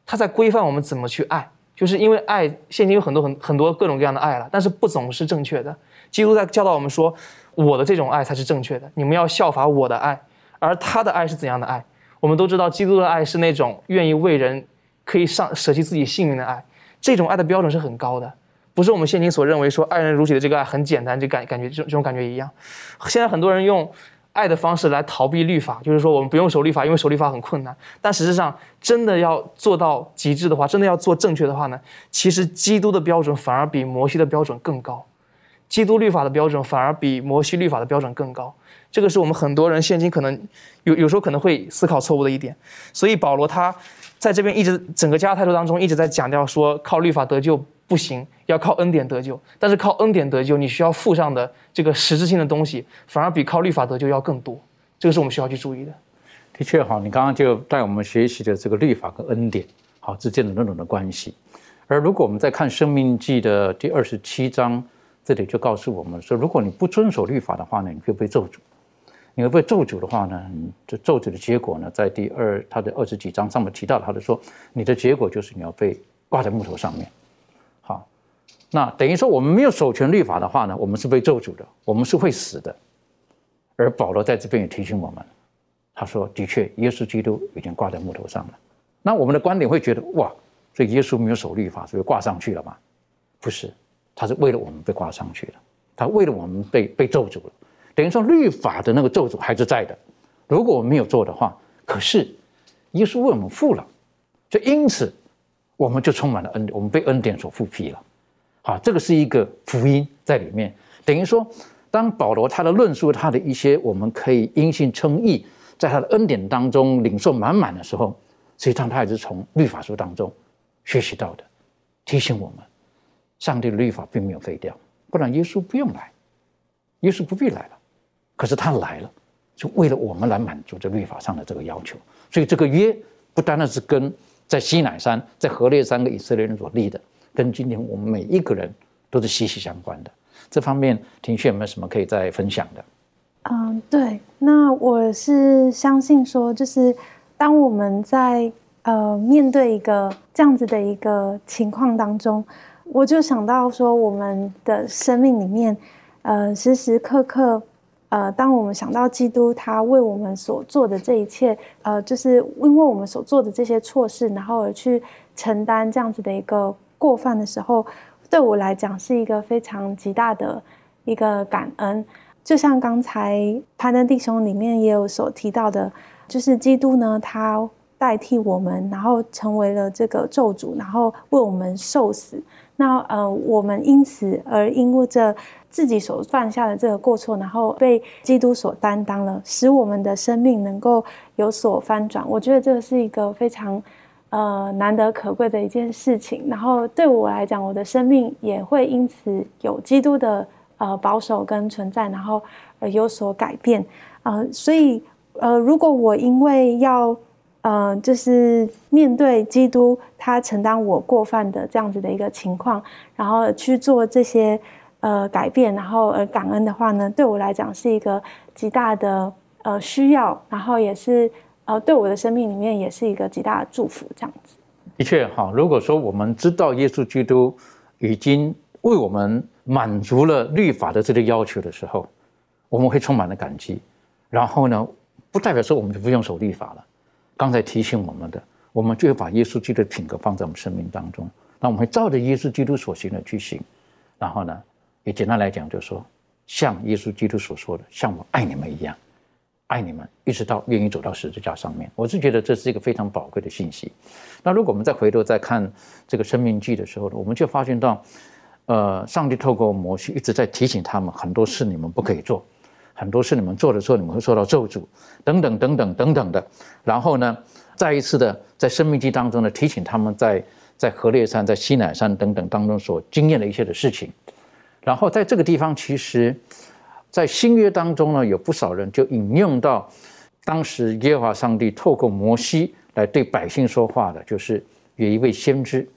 他在规范我们怎么去爱，就是因为爱现今有很多很很多各种各样的爱了，但是不总是正确的。基督在教导我们说：“我的这种爱才是正确的，你们要效法我的爱。”而他的爱是怎样的爱？我们都知道，基督的爱是那种愿意为人可以上舍弃自己性命的爱，这种爱的标准是很高的。不是我们现今所认为说爱人如己的这个爱很简单，就感感觉这种这种感觉一样。现在很多人用爱的方式来逃避律法，就是说我们不用守律法，因为守律法很困难。但实际上，真的要做到极致的话，真的要做正确的话呢，其实基督的标准反而比摩西的标准更高，基督律法的标准反而比摩西律法的标准更高。这个是我们很多人现今可能有有时候可能会思考错误的一点。所以保罗他在这边一直整个加太书当中一直在强调说，靠律法得救。不行，要靠恩典得救。但是靠恩典得救，你需要附上的这个实质性的东西，反而比靠律法得救要更多。这个是我们需要去注意的。的确，哈，你刚刚就带我们学习的这个律法跟恩典好之间的那种的关系。而如果我们在看《生命记》的第二十七章，这里就告诉我们说，如果你不遵守律法的话呢，你会被咒诅。你会被咒诅的话呢，这咒诅的结果呢，在第二他的二十几章上面提到，他就说，你的结果就是你要被挂在木头上面。那等于说，我们没有守全律法的话呢，我们是被咒诅的，我们是会死的。而保罗在这边也提醒我们，他说：“的确，耶稣基督已经挂在木头上了。”那我们的观点会觉得，哇，所以耶稣没有守律法，所以挂上去了吗？不是，他是为了我们被挂上去了，他为了我们被被咒诅了。等于说，律法的那个咒诅还是在的。如果我们没有做的话，可是耶稣为我们付了，就因此我们就充满了恩，我们被恩典所复辟了。好，这个是一个福音在里面，等于说，当保罗他的论述他的一些我们可以因信称义，在他的恩典当中领受满满的时候，实际上他也是从律法书当中学习到的，提醒我们，上帝的律法并没有废掉，不然耶稣不用来，耶稣不必来了，可是他来了，就为了我们来满足这律法上的这个要求，所以这个约不单单是跟在西乃山、在何烈山的以色列人所立的。跟今天我们每一个人都是息息相关的。这方面，庭旭有没有什么可以再分享的？嗯，对，那我是相信说，就是当我们在呃面对一个这样子的一个情况当中，我就想到说，我们的生命里面，呃，时时刻刻，呃，当我们想到基督他为我们所做的这一切，呃，就是因为我们所做的这些错事，然后而去承担这样子的一个。过犯的时候，对我来讲是一个非常极大的一个感恩。就像刚才攀登弟兄里面也有所提到的，就是基督呢，他代替我们，然后成为了这个咒主，然后为我们受死。那呃，我们因此而因为这自己所犯下的这个过错，然后被基督所担当了，使我们的生命能够有所翻转。我觉得这是一个非常。呃，难得可贵的一件事情。然后对我来讲，我的生命也会因此有基督的呃保守跟存在，然后呃有所改变，呃，所以呃如果我因为要呃就是面对基督他承担我过犯的这样子的一个情况，然后去做这些呃改变，然后呃感恩的话呢，对我来讲是一个极大的呃需要，然后也是呃对我的生命里面也是一个极大的祝福，这样子。的确哈，如果说我们知道耶稣基督已经为我们满足了律法的这个要求的时候，我们会充满了感激。然后呢，不代表说我们就不用守律法了。刚才提醒我们的，我们就会把耶稣基督的品格放在我们生命当中，那我们会照着耶稣基督所行的去行。然后呢，也简单来讲，就是说，像耶稣基督所说的，像我爱你们一样。爱你们，一直到愿意走到十字架上面，我是觉得这是一个非常宝贵的信息。那如果我们再回头再看这个生命记的时候呢，我们就发现到，呃，上帝透过摩西一直在提醒他们，很多事你们不可以做，很多事你们做的时候你们会受到咒诅，等等等等等等的。然后呢，再一次的在生命记当中呢，提醒他们在在河烈山、在西乃山等等当中所经验的一些的事情。然后在这个地方，其实。在新约当中呢，有不少人就引用到当时耶和华上帝透过摩西来对百姓说话的，就是有一位先知，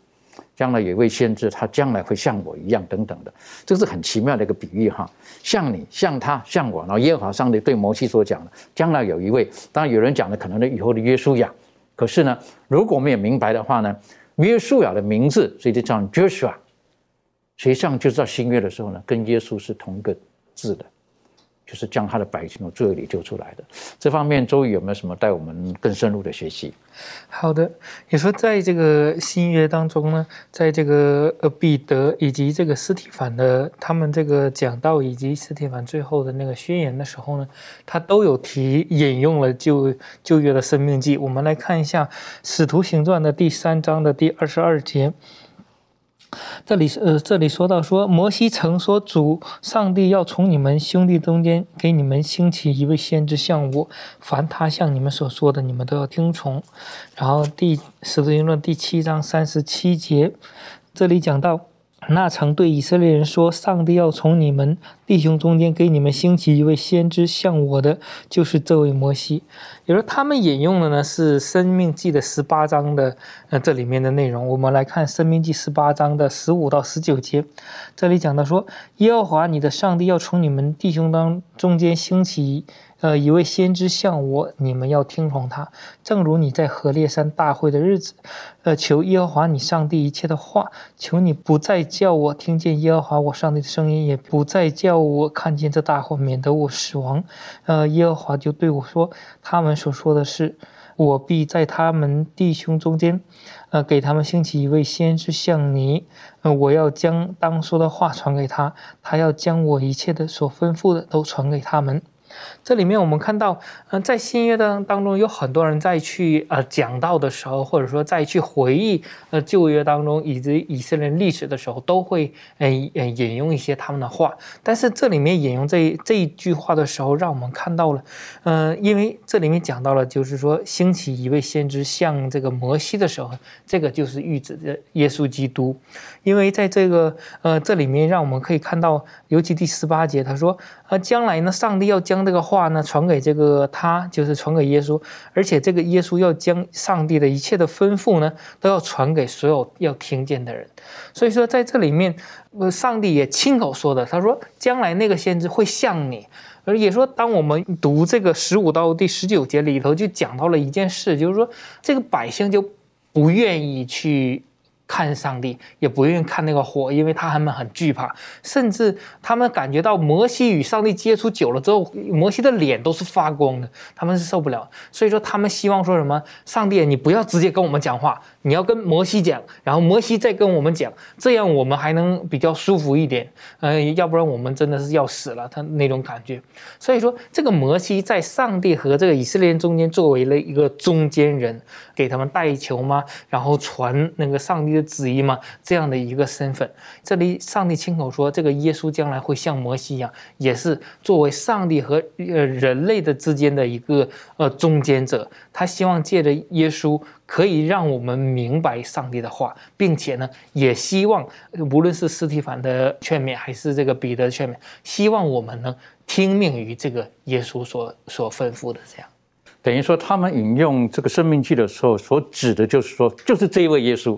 将来有一位先知，他将来会像我一样等等的，这是很奇妙的一个比喻哈，像你，像他，像我。然后耶和华上帝对摩西所讲的，将来有一位，当然有人讲的可能是以后的约书亚，可是呢，如果我们也明白的话呢，约书亚的名字所以就叫 Joshua，实际上就是在新约的时候呢，跟耶稣是同一个字的。就是将他的百姓从罪恶里救出来的。这方面，周瑜有没有什么带我们更深入的学习？好的，你说在这个新约当中呢，在这个呃彼得以及这个斯提凡的他们这个讲道以及斯提凡最后的那个宣言的时候呢，他都有提引用了旧旧约的生命记。我们来看一下《使徒行传》的第三章的第二十二节。这里是呃，这里说到说，摩西曾说，主上帝要从你们兄弟中间给你们兴起一位先知像我，凡他向你们所说的，你们都要听从。然后第十字经论第七章三十七节，这里讲到。那曾对以色列人说：“上帝要从你们弟兄中间给你们兴起一位先知，像我的，就是这位摩西。”也就是他们引用的呢是《生命记》的十八章的呃这里面的内容。我们来看《生命记》十八章的十五到十九节，这里讲到说：“耶和华你的上帝要从你们弟兄当中间兴起。”呃，一位先知向我，你们要听从他，正如你在河烈山大会的日子，呃，求耶和华你上帝一切的话，求你不再叫我听见耶和华我上帝的声音，也不再叫我看见这大火，免得我死亡。呃，耶和华就对我说，他们所说的是，我必在他们弟兄中间，呃，给他们兴起一位先知像你，呃，我要将当说的话传给他，他要将我一切的所吩咐的都传给他们。这里面我们看到，嗯，在新约当当中，有很多人在去呃讲到的时候，或者说在去回忆呃旧约当中以及以色列历史的时候，都会呃呃引用一些他们的话。但是这里面引用这这一句话的时候，让我们看到了，嗯，因为这里面讲到了，就是说兴起一位先知像这个摩西的时候，这个就是预指的耶稣基督。因为在这个呃这里面，让我们可以看到，尤其第十八节，他说，呃，将来呢，上帝要将这个话呢传给这个他，就是传给耶稣，而且这个耶稣要将上帝的一切的吩咐呢，都要传给所有要听见的人。所以说，在这里面，呃，上帝也亲口说的，他说，将来那个先知会像你，而也说，当我们读这个十五到第十九节里头，就讲到了一件事，就是说，这个百姓就不愿意去。看上帝也不愿意看那个火，因为他们很惧怕，甚至他们感觉到摩西与上帝接触久了之后，摩西的脸都是发光的，他们是受不了。所以说，他们希望说什么？上帝，你不要直接跟我们讲话，你要跟摩西讲，然后摩西再跟我们讲，这样我们还能比较舒服一点。嗯，要不然我们真的是要死了，他那种感觉。所以说，这个摩西在上帝和这个以色列人中间作为了一个中间人，给他们带球嘛，然后传那个上帝。的旨意吗？这样的一个身份。这里上帝亲口说，这个耶稣将来会像摩西一样，也是作为上帝和呃人类的之间的一个呃中间者。他希望借着耶稣，可以让我们明白上帝的话，并且呢，也希望无论是斯提凡的劝勉，还是这个彼得的劝勉，希望我们呢听命于这个耶稣所所吩咐的这样。等于说，他们引用这个生命记的时候，所指的就是说，就是这一位耶稣，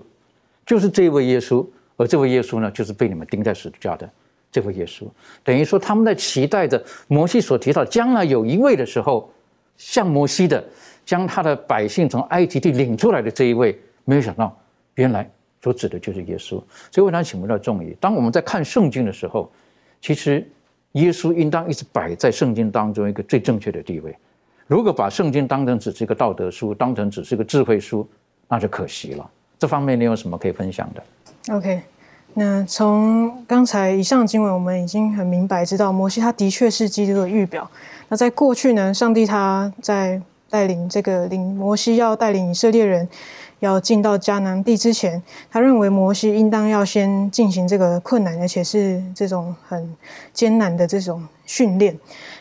就是这位耶稣，而这位耶稣呢，就是被你们钉在十字架的这位耶稣。等于说，他们在期待着摩西所提到将来有一位的时候，像摩西的，将他的百姓从埃及地领出来的这一位，没有想到，原来所指的就是耶稣。所以，为他请问到众议，当我们在看圣经的时候，其实耶稣应当一直摆在圣经当中一个最正确的地位。如果把圣经当成只是一个道德书，当成只是一个智慧书，那就可惜了。这方面你有什么可以分享的？OK，那从刚才以上经文，我们已经很明白知道，摩西他的确是基督的预表。那在过去呢，上帝他在带领这个领摩西要带领以色列人。要进到迦南地之前，他认为摩西应当要先进行这个困难，而且是这种很艰难的这种训练。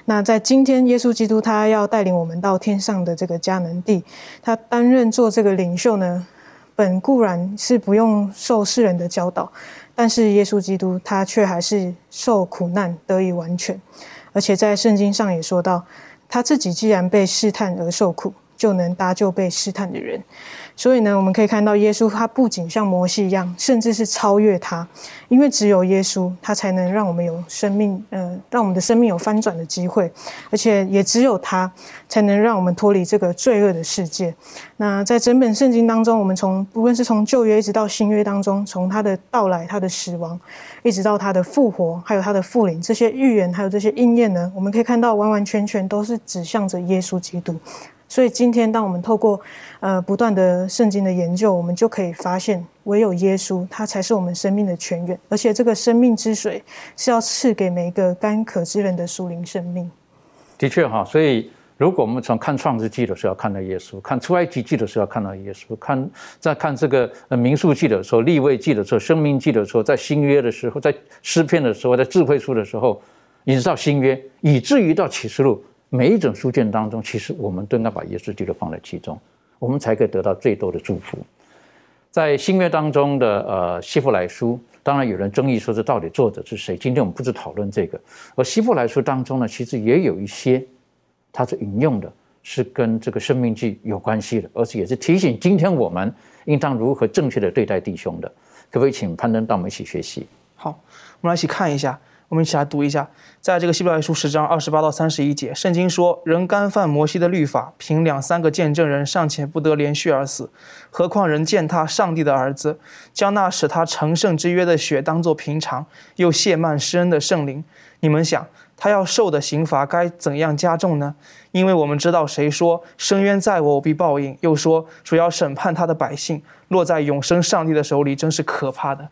那在今天，耶稣基督他要带领我们到天上的这个迦南地，他担任做这个领袖呢，本固然是不用受世人的教导，但是耶稣基督他却还是受苦难得以完全，而且在圣经上也说到，他自己既然被试探而受苦，就能搭救被试探的人。所以呢，我们可以看到耶稣，他不仅像摩西一样，甚至是超越他，因为只有耶稣，他才能让我们有生命，呃，让我们的生命有翻转的机会，而且也只有他，才能让我们脱离这个罪恶的世界。那在整本圣经当中，我们从无论是从旧约一直到新约当中，从他的到来、他的死亡，一直到他的复活，还有他的复临，这些预言还有这些应验呢，我们可以看到完完全全都是指向着耶稣基督。所以今天，当我们透过呃不断的圣经的研究，我们就可以发现，唯有耶稣，他才是我们生命的泉源，而且这个生命之水是要赐给每一个干渴之人的属灵生命。的确哈，所以如果我们从看创世纪的时候看到耶稣，看出埃及记的时候看到耶稣，看在看这个呃民数记的时候、立位记的时候、生命记的时候，在新约的时候，在诗篇的时候，在智慧书的时候，一直到新约，以至于到启示录。每一种书卷当中，其实我们都应该把耶稣基督放在其中，我们才可以得到最多的祝福。在新约当中的呃希伯来书，当然有人争议说这到底作者是谁？今天我们不是讨论这个。而希伯来书当中呢，其实也有一些，它是引用的，是跟这个生命记有关系的，而且也是提醒今天我们应当如何正确的对待弟兄的。可不可以请攀登到我们一起学习？好，我们来一起看一下。我们一起来读一下，在这个希伯来书十章二十八到三十一节，圣经说：“人干犯摩西的律法，凭两三个见证人尚且不得连续而死，何况人践踏上帝的儿子，将那使他成圣之约的血当作平常，又亵慢施恩的圣灵。你们想，他要受的刑罚该怎样加重呢？因为我们知道，谁说深渊在我，我必报应；又说主要审判他的百姓，落在永生上帝的手里，真是可怕的。”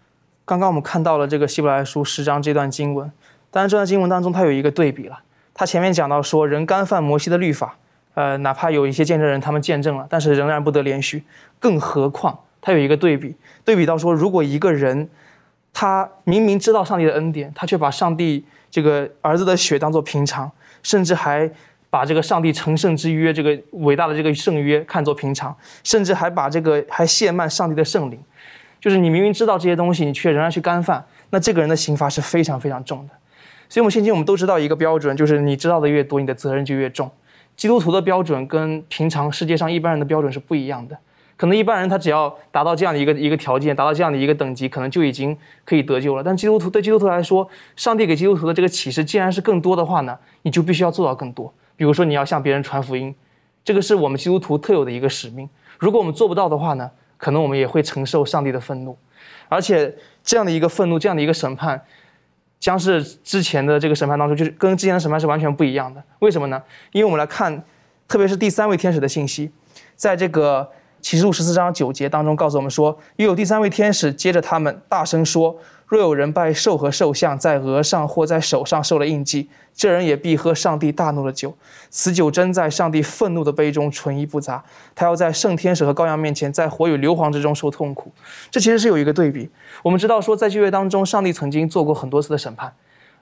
刚刚我们看到了这个希伯来书十章这段经文，当然这段经文当中它有一个对比了。他前面讲到说人干犯摩西的律法，呃，哪怕有一些见证人他们见证了，但是仍然不得连续。更何况他有一个对比，对比到说如果一个人他明明知道上帝的恩典，他却把上帝这个儿子的血当做平常，甚至还把这个上帝成圣之约这个伟大的这个圣约看作平常，甚至还把这个还亵慢上帝的圣灵。就是你明明知道这些东西，你却仍然去干犯，那这个人的刑罚是非常非常重的。所以，我们现今我们都知道一个标准，就是你知道的越多，你的责任就越重。基督徒的标准跟平常世界上一般人的标准是不一样的。可能一般人他只要达到这样的一个一个条件，达到这样的一个等级，可能就已经可以得救了。但基督徒对基督徒来说，上帝给基督徒的这个启示，既然是更多的话呢，你就必须要做到更多。比如说，你要向别人传福音，这个是我们基督徒特有的一个使命。如果我们做不到的话呢？可能我们也会承受上帝的愤怒，而且这样的一个愤怒，这样的一个审判，将是之前的这个审判当中，就是跟之前的审判是完全不一样的。为什么呢？因为我们来看，特别是第三位天使的信息，在这个启示录十四章九节当中告诉我们说，又有第三位天使接着他们大声说：“若有人拜兽和兽像，在额上或在手上受了印记，这人也必喝上帝大怒的酒。此酒真在上帝愤怒的杯中，纯一不杂。他要在圣天使和羔羊面前，在火与硫磺之中受痛苦。”这其实是有一个对比。我们知道说，在旧约当中，上帝曾经做过很多次的审判，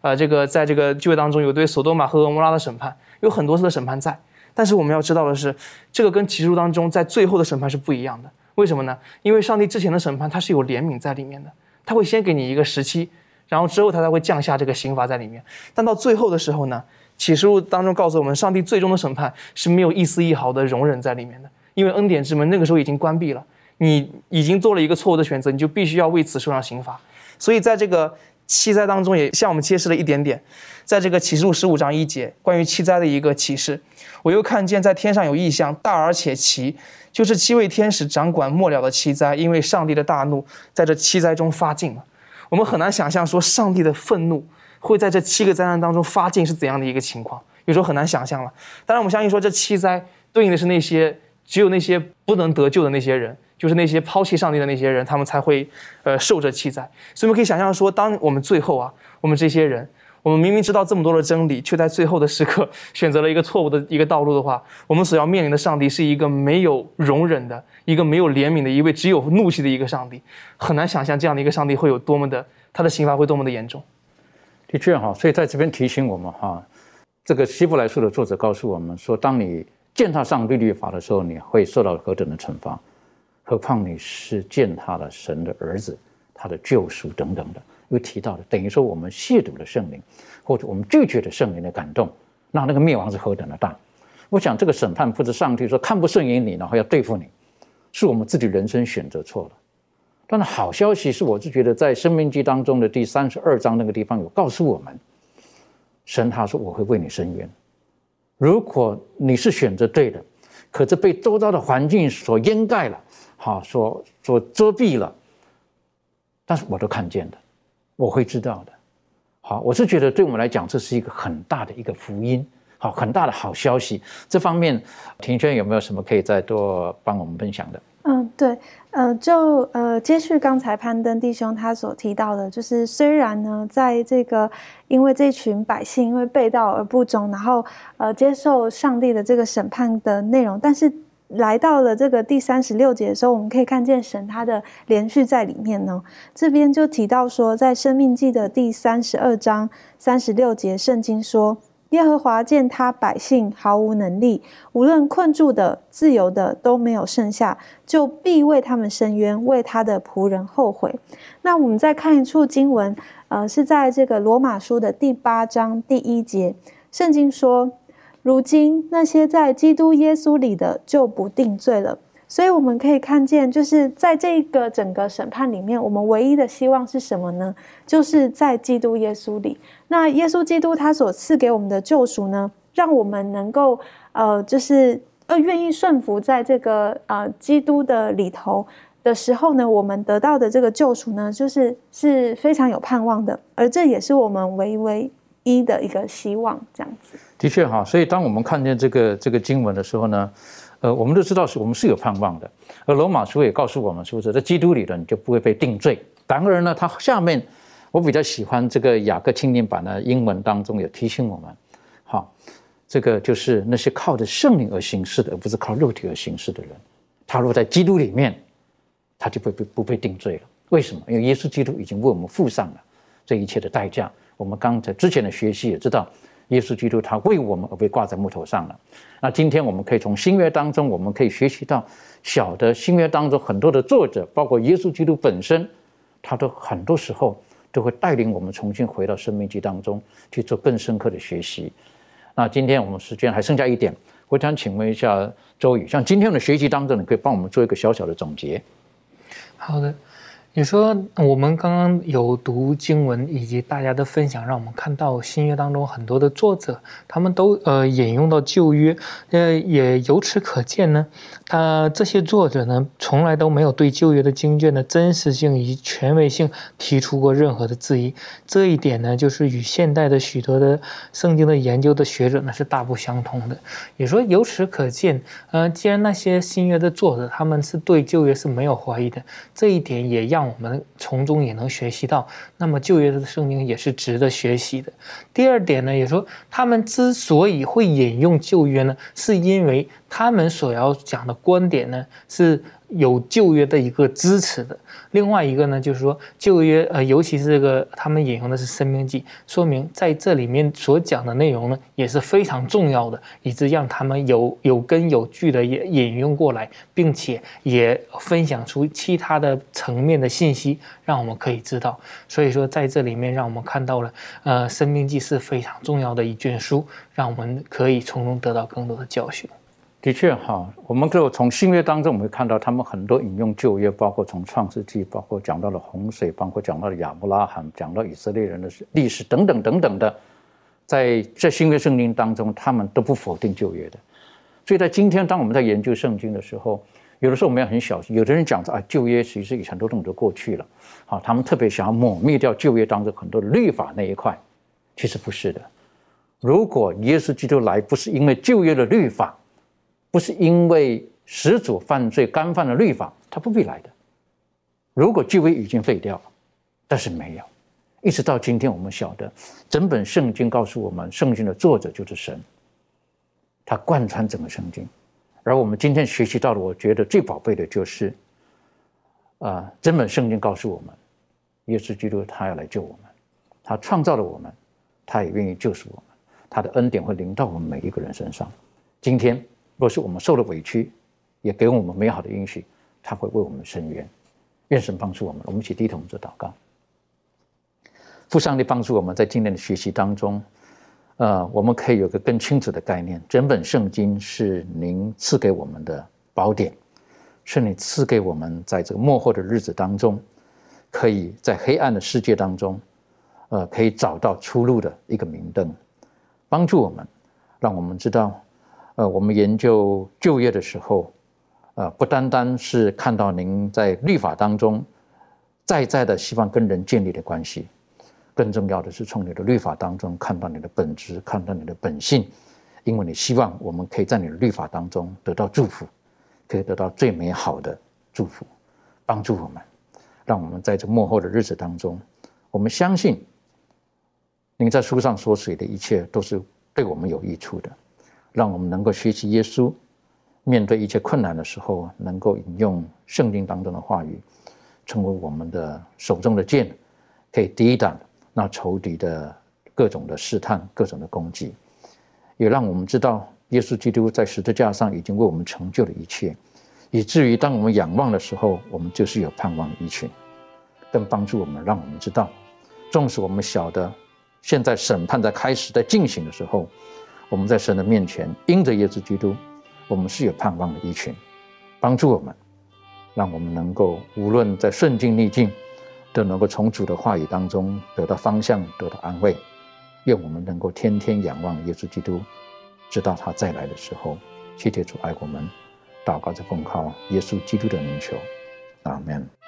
啊，这个在这个旧约当中有对索多玛和俄摩拉的审判，有很多次的审判在。但是我们要知道的是，这个跟启示录当中在最后的审判是不一样的。为什么呢？因为上帝之前的审判它是有怜悯在里面的，他会先给你一个时期，然后之后他才会降下这个刑罚在里面。但到最后的时候呢，启示录当中告诉我们，上帝最终的审判是没有一丝一毫的容忍在里面的，因为恩典之门那个时候已经关闭了，你已经做了一个错误的选择，你就必须要为此受上刑罚。所以在这个七灾当中，也向我们揭示了一点点，在这个启示录十五章一节关于七灾的一个启示。我又看见在天上有异象，大而且奇，就是七位天使掌管末了的七灾，因为上帝的大怒在这七灾中发尽了。我们很难想象说上帝的愤怒会在这七个灾难当中发尽是怎样的一个情况，有时候很难想象了。当然，我们相信说这七灾对应的是那些只有那些不能得救的那些人，就是那些抛弃上帝的那些人，他们才会呃受这七灾。所以我们可以想象说，当我们最后啊，我们这些人。我们明明知道这么多的真理，却在最后的时刻 选择了一个错误的一个道路的话，我们所要面临的上帝是一个没有容忍的、一个没有怜悯的、一位只有怒气的一个上帝。很难想象这样的一个上帝会有多么的，他的刑罚会多么的严重。的确哈，所以在这边提醒我们哈，这个希伯来书的作者告诉我们说，当你践踏上帝律法的时候，你会受到何等的惩罚？何况你是践踏了神的儿子，他的救赎等等的。又提到了，等于说我们亵渎了圣灵，或者我们拒绝了圣灵的感动，那那个灭亡是何等的大！我想这个审判不是上帝说看不顺眼你，然后要对付你，是我们自己人生选择错了。但是好消息是，我是觉得在生命记当中的第三十二章那个地方有告诉我们，神他说我会为你伸冤。如果你是选择对的，可是被周遭的环境所掩盖了，好，所所遮蔽了，但是我都看见的。我会知道的，好，我是觉得对我们来讲，这是一个很大的一个福音，好，很大的好消息。这方面，庭轩有没有什么可以再多帮我们分享的？嗯，对，呃，就呃，接续刚才攀登弟兄他所提到的，就是虽然呢，在这个因为这群百姓因为背道而不忠，然后呃接受上帝的这个审判的内容，但是。来到了这个第三十六节的时候，我们可以看见神他的连续在里面呢。这边就提到说，在生命记的第三十二章三十六节，圣经说：“耶和华见他百姓毫无能力，无论困住的、自由的都没有剩下，就必为他们伸冤，为他的仆人后悔。”那我们再看一处经文，呃，是在这个罗马书的第八章第一节，圣经说。如今那些在基督耶稣里的就不定罪了，所以我们可以看见，就是在这个整个审判里面，我们唯一的希望是什么呢？就是在基督耶稣里。那耶稣基督他所赐给我们的救赎呢，让我们能够呃，就是呃愿意顺服在这个呃基督的里头的时候呢，我们得到的这个救赎呢，就是是非常有盼望的，而这也是我们唯唯一的一个希望，这样子。的确哈，所以当我们看见这个这个经文的时候呢，呃，我们都知道是我们是有盼望的。而罗马书也告诉我们，是不是在基督里的你就不会被定罪？然而呢，它下面我比较喜欢这个雅各青年版的英文当中有提醒我们，好，这个就是那些靠着圣灵而行事的，而不是靠肉体而行事的人，他若在基督里面，他就不被不被定罪了。为什么？因为耶稣基督已经为我们付上了这一切的代价。我们刚才之前的学习也知道。耶稣基督他为我们而被挂在木头上了。那今天我们可以从新约当中，我们可以学习到小的新约当中很多的作者，包括耶稣基督本身，他都很多时候都会带领我们重新回到生命记当中去做更深刻的学习。那今天我们时间还剩下一点，我想请问一下周宇，像今天的学习当中，你可以帮我们做一个小小的总结。好的。你说我们刚刚有读经文以及大家的分享，让我们看到新约当中很多的作者，他们都呃引用到旧约，呃也由此可见呢，他这些作者呢从来都没有对旧约的经卷的真实性以及权威性提出过任何的质疑。这一点呢，就是与现代的许多的圣经的研究的学者呢是大不相同的。也说由此可见，呃，既然那些新约的作者他们是对旧约是没有怀疑的，这一点也让。我们从中也能学习到，那么旧约的圣经也是值得学习的。第二点呢，也说他们之所以会引用旧约呢，是因为他们所要讲的观点呢是。有旧约的一个支持的，另外一个呢，就是说旧约，呃，尤其是这个他们引用的是《生命记》，说明在这里面所讲的内容呢也是非常重要的，以致让他们有有根有据的引引用过来，并且也分享出其他的层面的信息，让我们可以知道。所以说在这里面，让我们看到了，呃，《生命记》是非常重要的一卷书，让我们可以从中得到更多的教训。的确哈，我们就从新约当中，我们会看到他们很多引用旧约，包括从创世纪，包括讲到了洪水，包括讲到了亚伯拉罕，讲到以色列人的历史等等等等的，在这新约圣经当中，他们都不否定旧约的。所以在今天，当我们在研究圣经的时候，有的时候我们要很小心。有的人讲着啊，旧约其实以前都弄得过去了，好，他们特别想要抹灭掉旧约当中很多的律法那一块，其实不是的。如果耶稣基督来不是因为旧约的律法，不是因为始祖犯罪干犯了律法，他不必来的。如果旧约已经废掉了，但是没有，一直到今天，我们晓得整本圣经告诉我们，圣经的作者就是神，他贯穿整个圣经。而我们今天学习到的，我觉得最宝贝的就是，啊，整本圣经告诉我们，耶稣基督他要来救我们，他创造了我们，他也愿意救赎我们，他的恩典会临到我们每一个人身上。今天。若是我们受了委屈，也给我们美好的应许，他会为我们伸冤。愿神帮助我们，我们一起低头做祷告。父上帝帮助我们在今天的学习当中，呃，我们可以有个更清楚的概念：整本圣经是您赐给我们的宝典，是你赐给我们在这个末后的日子当中，可以在黑暗的世界当中，呃，可以找到出路的一个明灯，帮助我们，让我们知道。呃，我们研究就业的时候，呃，不单单是看到您在律法当中在在的希望跟人建立的关系，更重要的是从你的律法当中看到你的本质，看到你的本性，因为你希望我们可以在你的律法当中得到祝福，可以得到最美好的祝福，帮助我们，让我们在这幕后的日子当中，我们相信您在书上所写的一切都是对我们有益处的。让我们能够学习耶稣，面对一切困难的时候，能够引用圣经当中的话语，成为我们的手中的剑，可以抵挡那仇敌的各种的试探、各种的攻击，也让我们知道耶稣基督在十字架上已经为我们成就了一切，以至于当我们仰望的时候，我们就是有盼望的一群，更帮助我们，让我们知道，纵使我们晓得现在审判在开始、在进行的时候。我们在神的面前，因着耶稣基督，我们是有盼望的一群，帮助我们，让我们能够无论在顺境逆境，都能够从主的话语当中得到方向，得到安慰。愿我们能够天天仰望耶稣基督，直到他再来的时候。谢谢主爱我们，祷告着奉靠耶稣基督的名求，阿门。